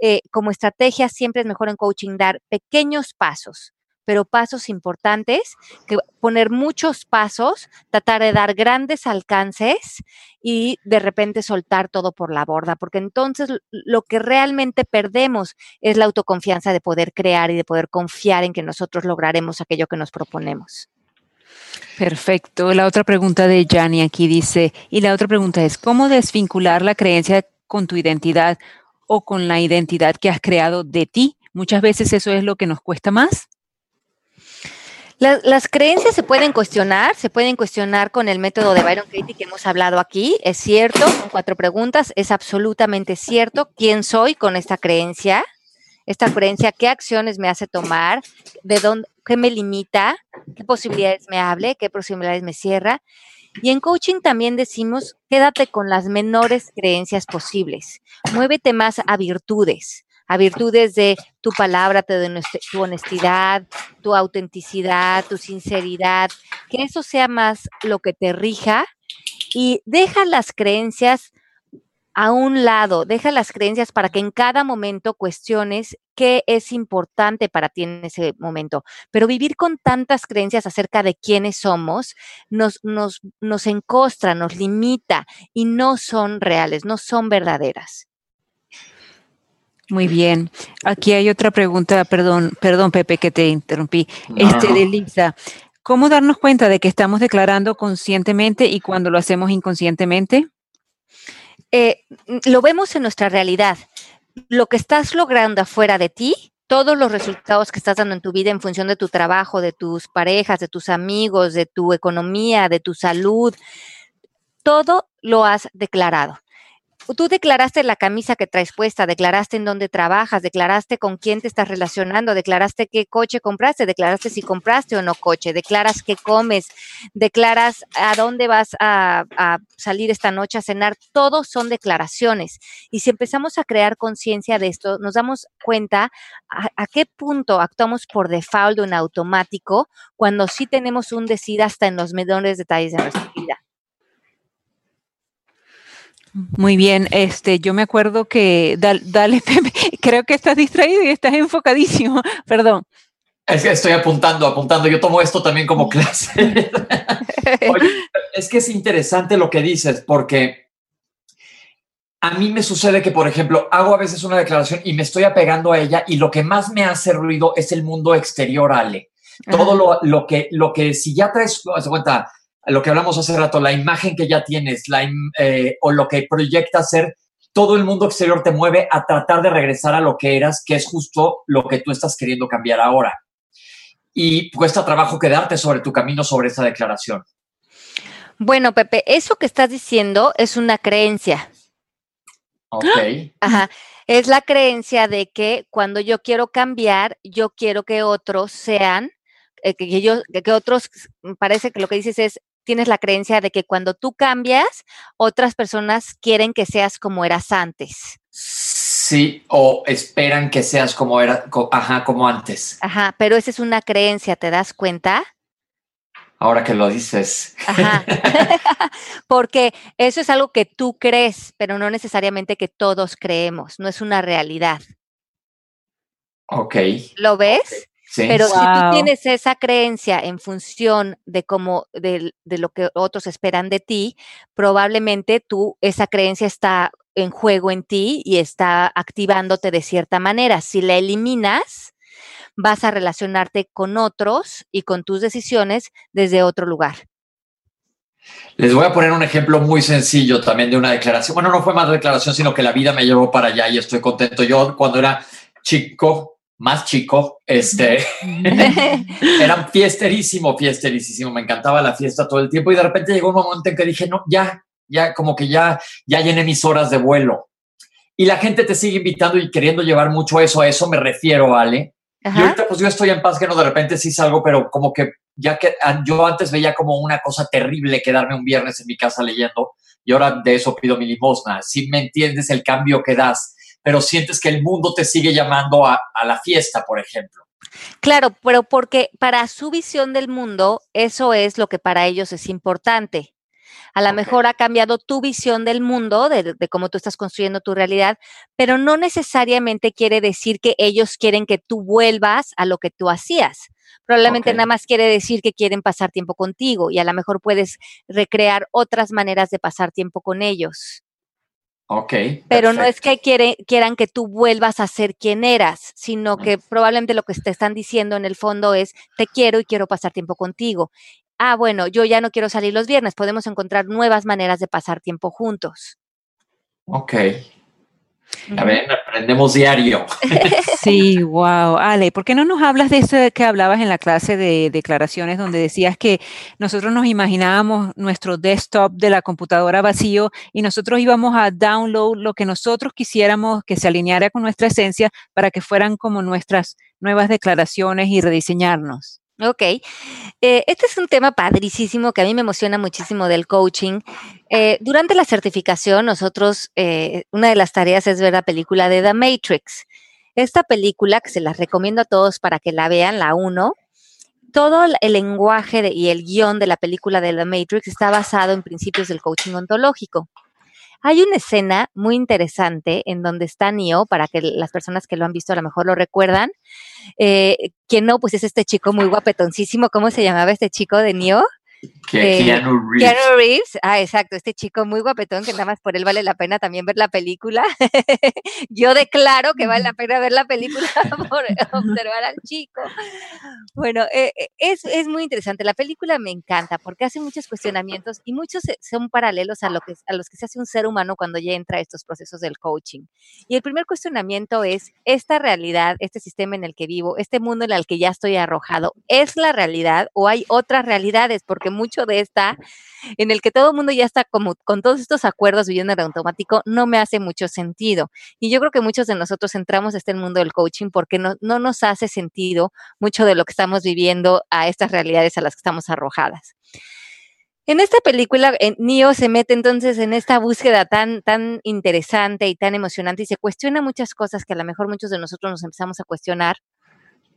Speaker 2: Eh, como estrategia siempre es mejor en coaching dar pequeños pasos pero pasos importantes, que poner muchos pasos, tratar de dar grandes alcances y de repente soltar todo por la borda, porque entonces lo que realmente perdemos es la autoconfianza de poder crear y de poder confiar en que nosotros lograremos aquello que nos proponemos.
Speaker 4: Perfecto. La otra pregunta de Jani aquí dice, y la otra pregunta es, ¿cómo desvincular la creencia con tu identidad o con la identidad que has creado de ti? Muchas veces eso es lo que nos cuesta más
Speaker 2: las creencias se pueden cuestionar, se pueden cuestionar con el método de Byron Katie que hemos hablado aquí. Es cierto, con cuatro preguntas, es absolutamente cierto. ¿Quién soy con esta creencia? Esta creencia, ¿qué acciones me hace tomar? ¿De dónde, qué me limita? ¿Qué posibilidades me hable? ¿Qué posibilidades me cierra? Y en coaching también decimos, quédate con las menores creencias posibles. Muévete más a virtudes a virtudes de tu palabra, tu honestidad, tu autenticidad, tu sinceridad, que eso sea más lo que te rija y deja las creencias a un lado, deja las creencias para que en cada momento cuestiones qué es importante para ti en ese momento. Pero vivir con tantas creencias acerca de quiénes somos nos, nos, nos encostra, nos limita y no son reales, no son verdaderas.
Speaker 4: Muy bien. Aquí hay otra pregunta, perdón, perdón Pepe que te interrumpí. este de Lisa. ¿Cómo darnos cuenta de que estamos declarando conscientemente y cuando lo hacemos inconscientemente?
Speaker 2: Eh, lo vemos en nuestra realidad. Lo que estás logrando afuera de ti, todos los resultados que estás dando en tu vida en función de tu trabajo, de tus parejas, de tus amigos, de tu economía, de tu salud, todo lo has declarado tú declaraste la camisa que traes puesta, declaraste en dónde trabajas, declaraste con quién te estás relacionando, declaraste qué coche compraste, declaraste si compraste o no coche, declaras qué comes, declaras a dónde vas a, salir esta noche a cenar. Todos son declaraciones. Y si empezamos a crear conciencia de esto, nos damos cuenta a, qué punto actuamos por default o en automático cuando sí tenemos un decir hasta en los menores detalles de nuestra vida.
Speaker 4: Muy bien, este, yo me acuerdo que, dale, Pepe, creo que estás distraído y estás enfocadísimo, perdón.
Speaker 3: Es que estoy apuntando, apuntando, yo tomo esto también como clase. Oye, es que es interesante lo que dices, porque a mí me sucede que, por ejemplo, hago a veces una declaración y me estoy apegando a ella y lo que más me hace ruido es el mundo exterior, Ale. Todo lo, lo, que, lo que si ya traes, se cuenta, lo que hablamos hace rato, la imagen que ya tienes la, eh, o lo que proyecta ser, todo el mundo exterior te mueve a tratar de regresar a lo que eras, que es justo lo que tú estás queriendo cambiar ahora. Y cuesta trabajo quedarte sobre tu camino sobre esa declaración.
Speaker 2: Bueno, Pepe, eso que estás diciendo es una creencia.
Speaker 3: Ok.
Speaker 2: Ajá. Es la creencia de que cuando yo quiero cambiar, yo quiero que otros sean, eh, que, yo, que otros, parece que lo que dices es, tienes la creencia de que cuando tú cambias, otras personas quieren que seas como eras antes.
Speaker 3: Sí, o esperan que seas como era, ajá, como antes.
Speaker 2: Ajá, pero esa es una creencia, ¿te das cuenta?
Speaker 3: Ahora que lo dices.
Speaker 2: Ajá. Porque eso es algo que tú crees, pero no necesariamente que todos creemos, no es una realidad.
Speaker 3: Ok.
Speaker 2: ¿Lo ves? Pero si tú tienes esa creencia en función de cómo, de, lo que otros esperan de ti, probablemente tú, esa creencia está en juego en ti y está activándote de cierta manera. Si la eliminas, vas a relacionarte con otros y con tus decisiones desde otro lugar.
Speaker 3: Les voy a poner un ejemplo muy sencillo también de una declaración. Bueno, no fue más declaración, sino que la vida me llevó para allá y estoy contento. Yo cuando era chico, más chico, este, era fiesterísimo, fiesterísimo, me encantaba la fiesta todo el tiempo y de repente llegó un momento en que dije, no, ya, ya, como que ya, ya llené mis horas de vuelo. Y la gente te sigue invitando y queriendo llevar mucho eso, a eso me refiero, Ale. Y ahorita pues yo estoy en paz que no de repente sí salgo, pero como que ya que ah, yo antes veía como una cosa terrible quedarme un viernes en mi casa leyendo y ahora de eso pido mi limosna. Si me entiendes el cambio que das pero sientes que el mundo te sigue llamando a, la fiesta, por ejemplo.
Speaker 2: Claro, pero porque para su visión del mundo, eso es lo que para ellos es importante. A lo mejor ha cambiado tu visión del mundo, de, cómo tú estás construyendo tu realidad, pero no necesariamente quiere decir que ellos quieren que tú vuelvas a lo que tú hacías. Probablemente nada más quiere decir que quieren pasar tiempo contigo y a lo mejor puedes recrear otras maneras de pasar tiempo con ellos.
Speaker 3: Ok.
Speaker 2: Pero no es que quieran que tú vuelvas a ser quien eras, sino que probablemente lo que te están diciendo en el fondo es, te quiero y quiero pasar tiempo contigo. Ah, bueno, yo ya no quiero salir los viernes, podemos encontrar nuevas maneras de pasar tiempo juntos.
Speaker 3: Ok. A ver, aprendemos diario.
Speaker 4: Sí, wow. Ale, ¿por qué no nos hablas de eso que hablabas en la clase de declaraciones donde decías que nosotros nos imaginábamos nuestro desktop de la computadora vacío y nosotros íbamos a download lo que nosotros quisiéramos que se alineara con nuestra esencia para que fueran como nuestras nuevas declaraciones y rediseñarnos?
Speaker 2: Ok. Eh, este es un tema padricísimo que a mí me emociona muchísimo del coaching. Eh, durante la certificación, nosotros, eh, una de las tareas es ver la película de The Matrix. Esta película, que se las recomiendo a todos para que la vean, la uno, todo el lenguaje y el guion de la película de The Matrix está basado en principios del coaching ontológico. Hay una escena muy interesante en donde está Neo, para que las personas que lo han visto a lo mejor lo recuerdan. Eh, no, pues es este chico muy guapetoncísimo. ¿Cómo se llamaba este chico de Neo?
Speaker 3: Que, Keanu Reeves.
Speaker 2: Keanu Reeves, ah, exacto, este chico muy guapetón que nada más por él vale la pena también ver la película. Yo declaro que vale la pena ver la película por observar al chico. Bueno, eh, eh, es, es, muy interesante. La película me encanta porque hace muchos cuestionamientos y muchos son paralelos a, lo que, a los que se hace un ser humano cuando ya entra a estos procesos del coaching. Y el primer cuestionamiento es, ¿esta realidad, este sistema en el que vivo, este mundo en el que ya estoy arrojado, es la realidad o hay otras realidades? Porque mucho de esta, en el que todo el mundo ya está como con todos estos acuerdos viviendo en automático, no me hace mucho sentido. Y yo creo que muchos de nosotros entramos a este mundo del coaching porque no, no nos hace sentido mucho de lo que estamos viviendo a estas realidades a las que estamos arrojadas. En esta película, Neo se mete entonces en esta búsqueda tan, tan interesante y tan emocionante y se cuestiona muchas cosas que a lo mejor muchos de nosotros nos empezamos a cuestionar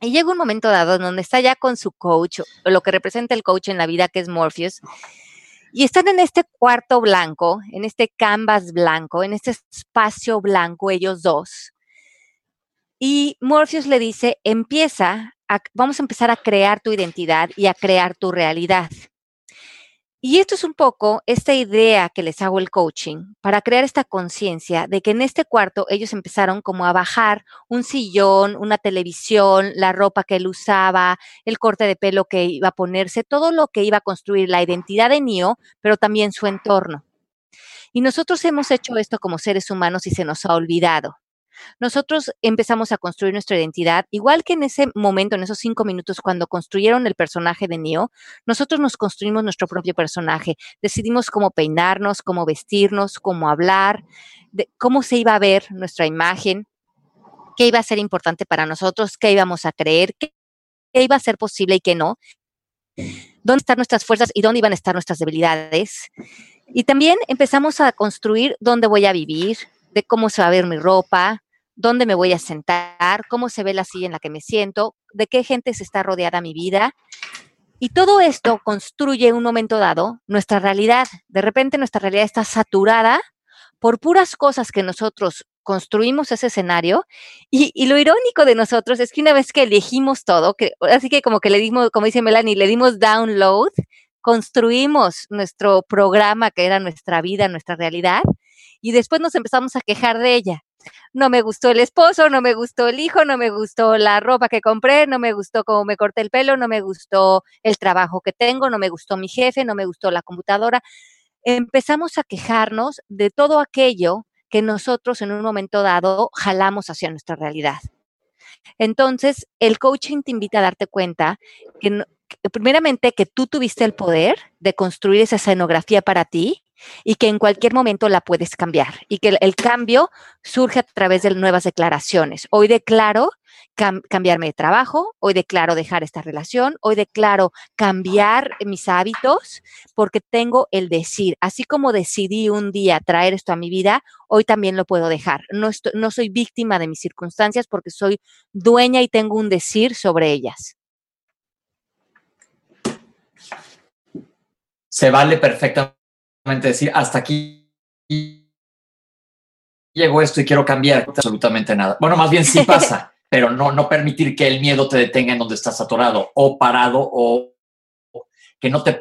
Speaker 2: y llega un momento dado en donde está ya con su coach, o lo que representa el coach en la vida, que es Morpheus, y están en este cuarto blanco, en este canvas blanco, en este espacio blanco, ellos dos. Y Morpheus le dice, empieza, vamos a empezar a crear tu identidad y a crear tu realidad. Y esto es un poco esta idea que les hago el coaching para crear esta conciencia de que en este cuarto ellos empezaron como a bajar un sillón, una televisión, la ropa que él usaba, el corte de pelo que iba a ponerse, todo lo que iba a construir la identidad de Neo, pero también su entorno. Y nosotros hemos hecho esto como seres humanos y se nos ha olvidado nosotros empezamos a construir nuestra identidad, igual que en ese momento, en esos cinco minutos, cuando construyeron el personaje de Neo, nosotros nos construimos nuestro propio personaje, decidimos cómo peinarnos, cómo vestirnos, cómo hablar, cómo se iba a ver nuestra imagen, qué iba a ser importante para nosotros, qué íbamos a creer, qué, iba a ser posible y qué no, dónde están nuestras fuerzas y dónde iban a estar nuestras debilidades. Y también empezamos a construir dónde voy a vivir, de cómo se va a ver mi ropa, dónde me voy a sentar, cómo se ve la silla en la que me siento, de qué gente se está rodeada mi vida. Y todo esto construye en un momento dado nuestra realidad. De repente nuestra realidad está saturada por puras cosas que nosotros construimos ese escenario y, lo irónico de nosotros es que una vez que elegimos todo, que, así que como que le dimos, como dice Melanie, le dimos download, construimos nuestro programa que era nuestra vida, nuestra realidad, y después nos empezamos a quejar de ella no me gustó el esposo, no me gustó el hijo, no me gustó la ropa que compré, no me gustó cómo me corté el pelo, no me gustó el trabajo que tengo, no me gustó mi jefe, no me gustó la computadora. Empezamos a quejarnos de todo aquello que nosotros en un momento dado jalamos hacia nuestra realidad. Entonces, el coaching te invita a darte cuenta que, primeramente que tú tuviste el poder de construir esa escenografía para ti y que en cualquier momento la puedes cambiar y que el, cambio surge a través de nuevas declaraciones. Hoy declaro cambiarme de trabajo, hoy declaro dejar esta relación, hoy declaro cambiar mis hábitos porque tengo el decir. Así como decidí un día traer esto a mi vida, hoy también lo puedo dejar. No, no soy víctima de mis circunstancias porque soy dueña y tengo un decir sobre ellas.
Speaker 3: Se vale perfectamente decir, hasta aquí llegó esto y quiero cambiar absolutamente nada. Bueno, más bien sí pasa, pero no, no permitir que el miedo te detenga en donde estás atorado o parado o que no te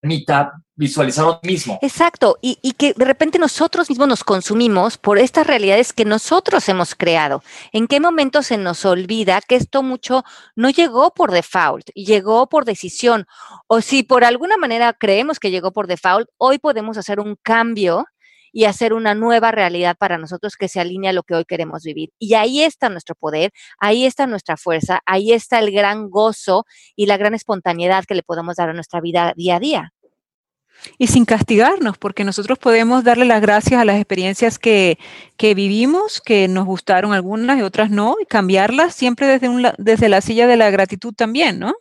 Speaker 3: permita visualizar lo mismo.
Speaker 2: Exacto, y, y, que de repente nosotros mismos nos consumimos por estas realidades que nosotros hemos creado. ¿En qué momento se nos olvida que esto mucho no llegó por default, llegó por decisión? O si por alguna manera creemos que llegó por default, hoy podemos hacer un cambio y hacer una nueva realidad para nosotros que se alinea a lo que hoy queremos vivir. Y ahí está nuestro poder, ahí está nuestra fuerza, ahí está el gran gozo y la gran espontaneidad que le podemos dar a nuestra vida día a día.
Speaker 4: Y sin castigarnos, porque nosotros podemos darle las gracias a las experiencias que, que vivimos, que nos gustaron algunas y otras no, y cambiarlas siempre desde, un, desde la silla de la gratitud también, ¿no?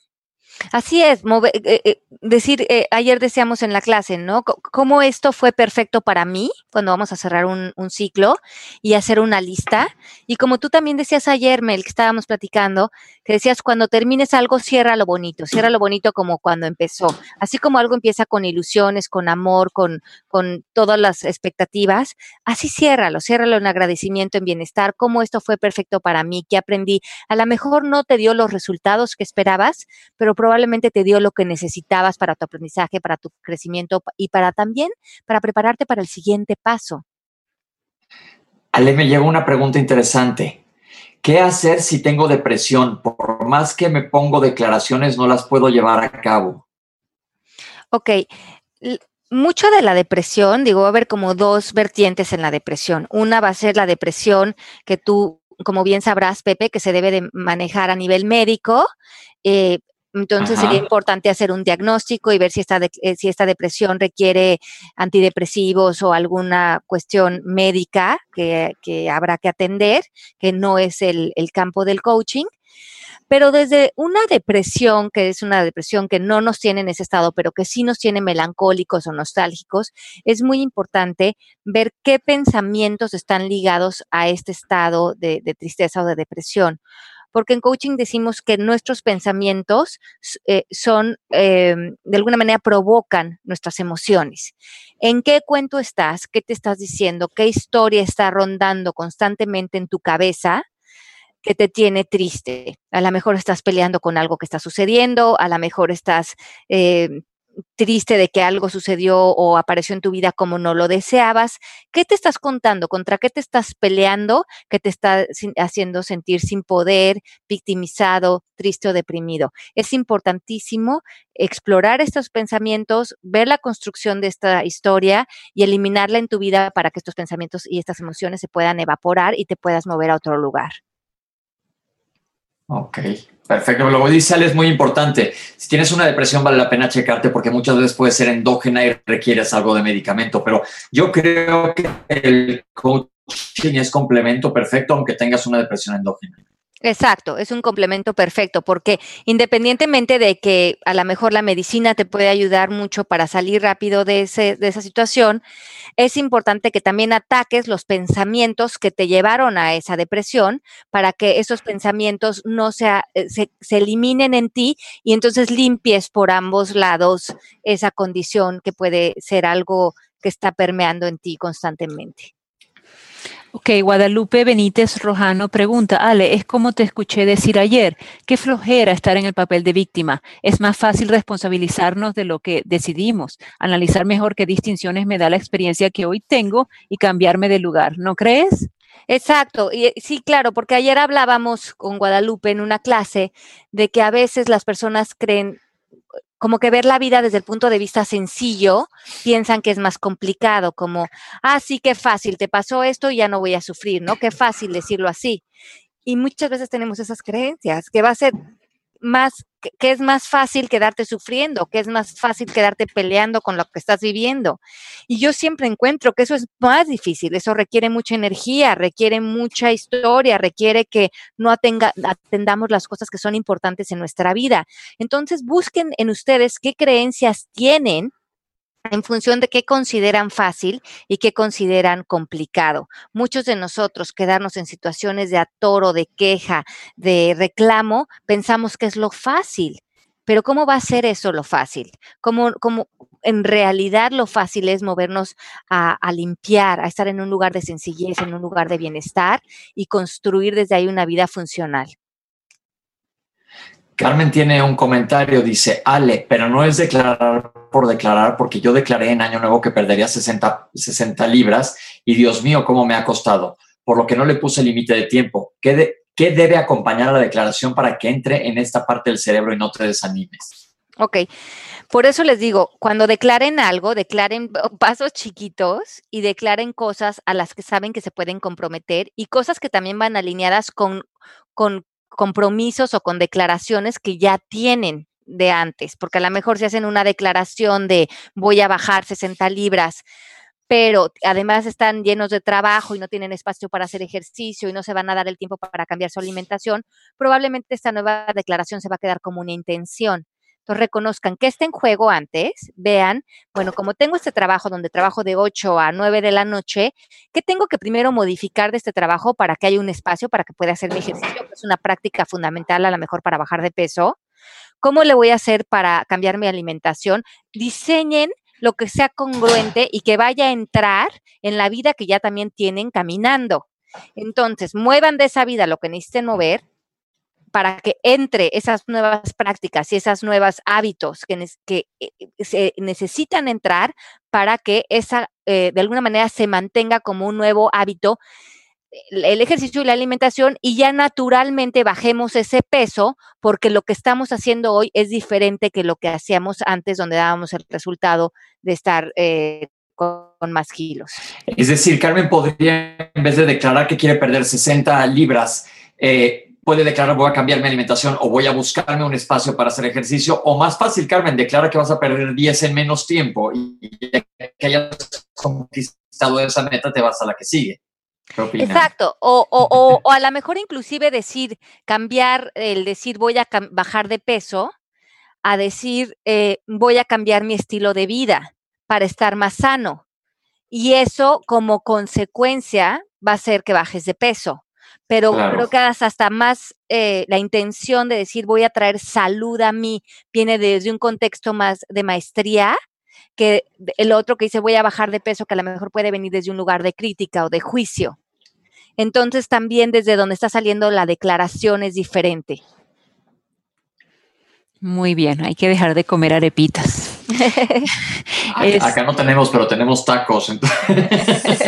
Speaker 2: Así es, eh, eh, decir, eh, ayer decíamos en la clase, ¿no? cómo esto fue perfecto para mí cuando vamos a cerrar un, ciclo y hacer una lista. Y como tú también decías ayer, Mel, que estábamos platicando, que decías, cuando termines algo, cierra lo bonito, cierra lo bonito como cuando empezó. Así como algo empieza con ilusiones, con amor, con, con todas las expectativas, así ciérralo, ciérralo en agradecimiento, en bienestar, cómo esto fue perfecto para mí, que aprendí. A lo mejor no te dio los resultados que esperabas, pero probablemente te dio lo que necesitabas para tu aprendizaje, para tu crecimiento y para también para prepararte para el siguiente paso.
Speaker 3: Ale, me llegó una pregunta interesante. ¿Qué hacer si tengo depresión? Por más que me pongo declaraciones, no las puedo llevar a cabo.
Speaker 2: Ok. Mucho de la depresión, digo, va a haber como dos vertientes en la depresión. Una va a ser la depresión que tú, como bien sabrás, Pepe, que se debe de manejar a nivel médico. Eh, entonces sería importante hacer un diagnóstico y ver si esta, eh, si esta depresión requiere antidepresivos o alguna cuestión médica que, habrá que atender, que no es el, el campo del coaching. Pero desde una depresión, que es una depresión que no nos tiene en ese estado, pero que sí nos tiene melancólicos o nostálgicos, es muy importante ver qué pensamientos están ligados a este estado de, de tristeza o de depresión porque en coaching decimos que nuestros pensamientos eh, son, eh, de alguna manera, provocan nuestras emociones. ¿En qué cuento estás? ¿Qué te estás diciendo? ¿Qué historia está rondando constantemente en tu cabeza? que te tiene triste. A lo mejor estás peleando con algo que está sucediendo, a lo mejor estás eh, triste de que algo sucedió o apareció en tu vida como no lo deseabas. ¿Qué te estás contando? ¿Contra qué te estás peleando que te está haciendo sentir sin poder, victimizado, triste o deprimido? Es importantísimo explorar estos pensamientos, ver la construcción de esta historia y eliminarla en tu vida para que estos pensamientos y estas emociones se puedan evaporar y te puedas mover a otro lugar.
Speaker 3: Ok, perfecto. Lo que dice Ale es muy importante. Si tienes una depresión, vale la pena checarte porque muchas veces puede ser endógena y requieres algo de medicamento. Pero yo creo que el coaching es complemento perfecto aunque tengas una depresión endógena.
Speaker 2: Exacto, es un complemento perfecto porque independientemente de que a lo mejor la medicina te puede ayudar mucho para salir rápido de, ese, de esa situación, es importante que también ataques los pensamientos que te llevaron a esa depresión para que esos pensamientos no sea, eh, se, se eliminen en ti y entonces limpies por ambos lados esa condición que puede ser algo que está permeando en ti constantemente.
Speaker 4: Ok, Guadalupe Benítez Rojano pregunta, Ale, es como te escuché decir ayer, qué flojera estar en el papel de víctima. Es más fácil responsabilizarnos de lo que decidimos, analizar mejor qué distinciones me da la experiencia que hoy tengo y cambiarme de lugar, ¿no crees?
Speaker 2: Exacto, y sí, claro, porque ayer hablábamos con Guadalupe en una clase de que a veces las personas creen como que ver la vida desde el punto de vista sencillo, piensan que es más complicado, como, ah, sí, qué fácil, te pasó esto y ya no voy a sufrir, ¿no? Qué fácil decirlo así. Y muchas veces tenemos esas creencias, que va a ser más, que es más fácil quedarte sufriendo, que es más fácil quedarte peleando con lo que estás viviendo. Y yo siempre encuentro que eso es más difícil, eso requiere mucha energía, requiere mucha historia, requiere que no atendamos las cosas que son importantes en nuestra vida. Entonces, busquen en ustedes qué creencias tienen en función de qué consideran fácil y qué consideran complicado. Muchos de nosotros quedarnos en situaciones de atoro, de queja, de reclamo, pensamos que es lo fácil. Pero ¿cómo va a ser eso lo fácil? ¿Cómo, cómo en realidad lo fácil es movernos a, a, limpiar, a estar en un lugar de sencillez, en un lugar de bienestar y construir desde ahí una vida funcional?
Speaker 3: Carmen tiene un comentario, dice, Ale, pero no es declarar por declarar, porque yo declaré en Año Nuevo que perdería 60, 60 libras y Dios mío, cómo me ha costado, por lo que no le puse límite de tiempo. ¿Qué, ¿Qué debe acompañar a la declaración para que entre en esta parte del cerebro y no te desanimes?
Speaker 2: Ok, por eso les digo, cuando declaren algo, declaren pasos chiquitos y declaren cosas a las que saben que se pueden comprometer y cosas que también van alineadas con, con compromisos o con declaraciones que ya tienen de antes, porque a lo mejor se hacen una declaración de voy a bajar 60 libras, pero además están llenos de trabajo y no tienen espacio para hacer ejercicio y no se van a dar el tiempo para cambiar su alimentación, probablemente esta nueva declaración se va a quedar como una intención. Entonces reconozcan que está en juego antes, vean, bueno, como tengo este trabajo donde trabajo de 8 a 9 de la noche, ¿qué tengo que primero modificar de este trabajo para que haya un espacio para que pueda hacer mi ejercicio? Que es una práctica fundamental a lo mejor para bajar de peso. ¿Cómo le voy a hacer para cambiar mi alimentación? Diseñen lo que sea congruente y que vaya a entrar en la vida que ya también tienen caminando. Entonces, muevan de esa vida lo que necesiten mover para que entre esas nuevas prácticas y esos nuevos hábitos que, que eh, se necesitan entrar para que esa, eh, de alguna manera, se mantenga como un nuevo hábito el ejercicio y la alimentación y ya naturalmente bajemos ese peso porque lo que estamos haciendo hoy es diferente que lo que hacíamos antes donde dábamos el resultado de estar eh, con, más kilos.
Speaker 3: Es decir, Carmen podría, en vez de declarar que quiere perder 60 libras, eh, puede declarar voy a cambiar mi alimentación o voy a buscarme un espacio para hacer ejercicio. O más fácil, Carmen, declara que vas a perder 10 en menos tiempo y que hayas conquistado esa meta, te vas a la que sigue.
Speaker 2: Exacto, o, o, o, a lo mejor inclusive decir, cambiar el decir voy a bajar de peso a decir eh, voy a cambiar mi estilo de vida para estar más sano. Y eso como consecuencia va a ser que bajes de peso pero creo que hasta más eh, la intención de decir voy a traer salud a mí viene desde un contexto más de maestría que el otro que dice voy a bajar de peso, que a lo mejor puede venir desde un lugar de crítica o de juicio. Entonces también desde donde está saliendo la declaración es diferente.
Speaker 4: Muy bien, hay que dejar de comer arepitas.
Speaker 3: Acá, no tenemos, pero tenemos tacos.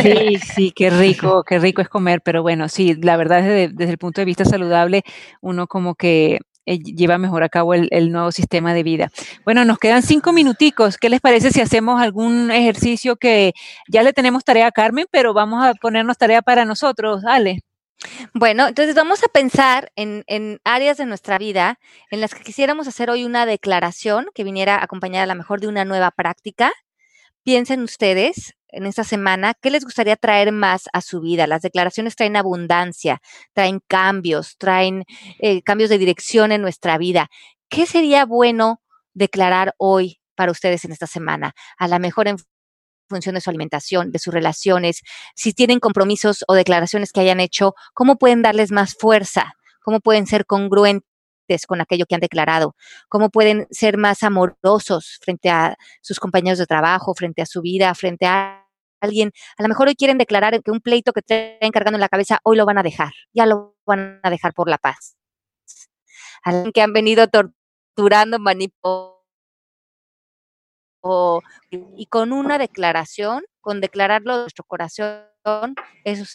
Speaker 4: sí, sí, qué rico, qué rico es comer, pero bueno, sí, la verdad desde, desde el punto de vista saludable, uno como que eh, lleva mejor a cabo el, el, nuevo sistema de vida. Bueno, nos quedan cinco minuticos. ¿Qué les parece si hacemos algún ejercicio que ya le tenemos tarea a Carmen, pero vamos a ponernos tarea para nosotros? Dale.
Speaker 2: Bueno, entonces vamos a pensar en, áreas de nuestra vida en las que quisiéramos hacer hoy una declaración que viniera acompañada a lo mejor de una nueva práctica. Piensen ustedes en esta semana qué les gustaría traer más a su vida. Las declaraciones traen abundancia, traen cambios, traen eh, cambios de dirección en nuestra vida. ¿Qué sería bueno declarar hoy para ustedes en esta semana? A lo mejor en función de su alimentación, de sus relaciones, si tienen compromisos o declaraciones que hayan hecho, cómo pueden darles más fuerza, cómo pueden ser congruentes con aquello que han declarado, cómo pueden ser más amorosos frente a sus compañeros de trabajo, frente a su vida, frente a alguien. A lo mejor hoy quieren declarar que un pleito que traen cargando en la cabeza, hoy lo van a dejar, ya lo van a dejar por la paz. Alguien que han venido torturando, manipulando y con una declaración, con declararlo de nuestro corazón, eso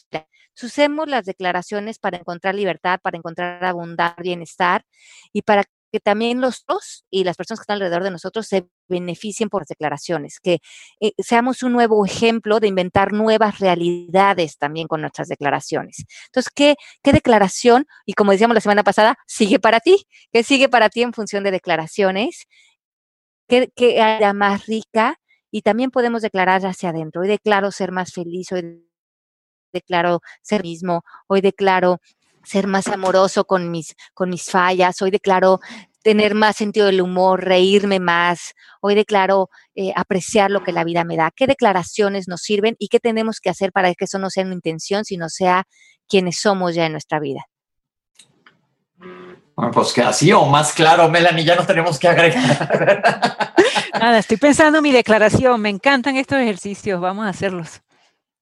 Speaker 2: Usemos las declaraciones para encontrar libertad, para encontrar abundar bienestar y para que también los dos y las personas que están alrededor de nosotros se beneficien por las declaraciones, que eh, seamos un nuevo ejemplo de inventar nuevas realidades también con nuestras declaraciones. Entonces, ¿qué, qué declaración? Y como decíamos la semana pasada, sigue para ti, ¿qué sigue para ti en función de declaraciones? Que, haya más rica y también podemos declarar hacia adentro. Hoy declaro ser más feliz, hoy declaro ser mismo, hoy declaro ser más amoroso con mis, con mis fallas, hoy declaro tener más sentido del humor, reírme más, hoy declaro eh, apreciar lo que la vida me da. ¿Qué declaraciones nos sirven y qué tenemos que hacer para que eso no sea una intención, sino sea quienes somos ya en nuestra vida?
Speaker 3: Bueno, pues que así o más claro, Melanie, ya no tenemos que agregar.
Speaker 4: Nada, estoy pensando en mi declaración. Me encantan estos ejercicios. Vamos a hacerlos.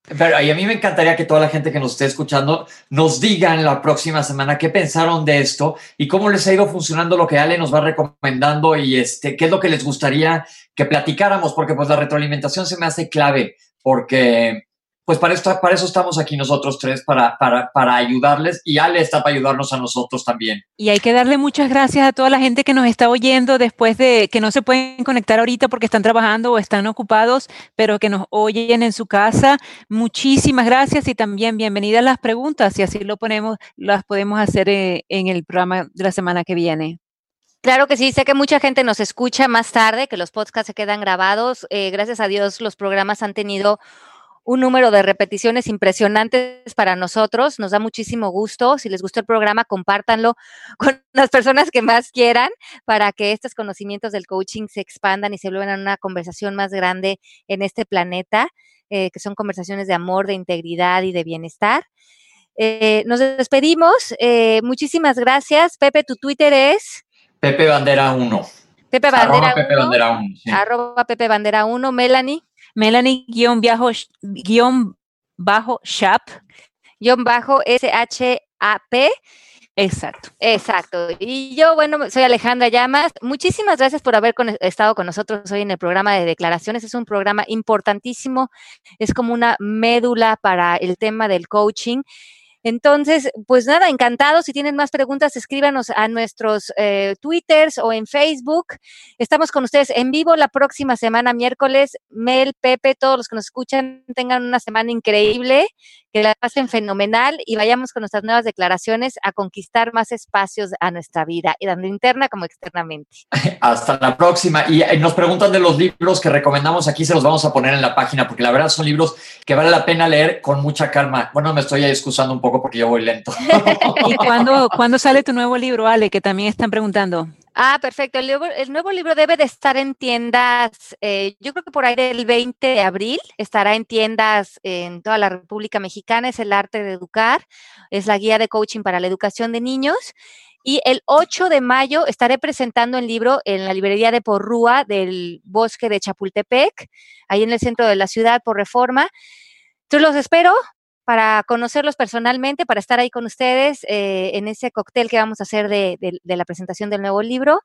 Speaker 3: Pero y a mí me encantaría que toda la gente que nos esté escuchando nos digan la próxima semana qué pensaron de esto y cómo les ha ido funcionando lo que Ale nos va recomendando y este, qué es lo que les gustaría que platicáramos, porque pues la retroalimentación se me hace clave, porque pues para, esto, para eso estamos aquí nosotros tres, para, para, para, ayudarles y Ale está para ayudarnos a nosotros también.
Speaker 4: Y hay que darle muchas gracias a toda la gente que nos está oyendo después de que no se pueden conectar ahorita porque están trabajando o están ocupados, pero que nos oyen en su casa. Muchísimas gracias y también bienvenidas las preguntas, y así lo ponemos, las podemos hacer eh, en el programa de la semana que viene.
Speaker 2: Claro que sí, sé que mucha gente nos escucha más tarde, que los podcasts se quedan grabados. Eh, gracias a Dios los programas han tenido un número de repeticiones impresionantes para nosotros. Nos da muchísimo gusto. Si les gustó el programa, compártanlo con las personas que más quieran para que estos conocimientos del coaching se expandan y se vuelvan una conversación más grande en este planeta, eh, que son conversaciones de amor, de integridad y de bienestar. Eh, nos despedimos. Eh, muchísimas gracias. Pepe, tu Twitter es.
Speaker 3: Pepe Bandera 1.
Speaker 2: Pepe Bandera
Speaker 3: Arroba Pepe Bandera 1.
Speaker 2: Arroba Pepe Bandera 1. Melanie.
Speaker 4: Melanie guion bajo, guion bajo shap.
Speaker 2: Guión bajo S-H-A-P.
Speaker 4: Exacto.
Speaker 2: Exacto. Y yo, bueno, soy Alejandra Llamas. Muchísimas gracias por haber estado con nosotros hoy en el programa de declaraciones. Es un programa importantísimo. Es como una médula para el tema del coaching. Entonces, pues nada, encantados. Si tienen más preguntas, escríbanos a nuestros eh, Twitters o en Facebook. Estamos con ustedes en vivo la próxima semana, miércoles. Mel, Pepe, todos los que nos escuchan, tengan una semana increíble, que la pasen fenomenal y vayamos con nuestras nuevas declaraciones a conquistar más espacios a nuestra vida, tanto interna como externamente.
Speaker 3: Hasta la próxima. Y, nos preguntan de los libros que recomendamos aquí, se los vamos a poner en la página, porque la verdad son libros que vale la pena leer con mucha calma. Bueno, me estoy excusando un poco porque yo voy lento.
Speaker 4: ¿Y cuándo, cuándo sale tu nuevo libro, Ale? Que también están preguntando.
Speaker 2: Ah, perfecto. El, el, nuevo libro debe de estar en tiendas, eh, yo creo que por ahí del 20 de abril estará en tiendas en toda la República Mexicana. Es el arte de educar, es la guía de coaching para la educación de niños. Y el 8 de mayo estaré presentando el libro en la librería de Porrúa del bosque de Chapultepec, ahí en el centro de la ciudad por reforma. Entonces los espero para conocerlos personalmente, para estar ahí con ustedes eh, en ese cóctel que vamos a hacer de, la presentación del nuevo libro.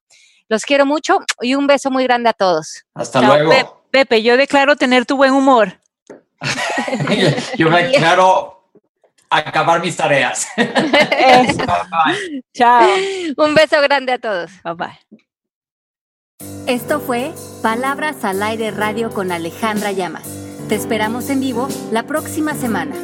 Speaker 2: Los quiero mucho y un beso muy grande a todos.
Speaker 3: Hasta luego.
Speaker 4: Pepe, yo declaro tener tu buen humor.
Speaker 3: yo declaro acabar mis tareas.
Speaker 2: Chao. Un beso grande a todos.
Speaker 4: Bye bye.
Speaker 1: Esto fue Palabras al Aire Radio con Alejandra Llamas. Te esperamos en vivo la próxima semana.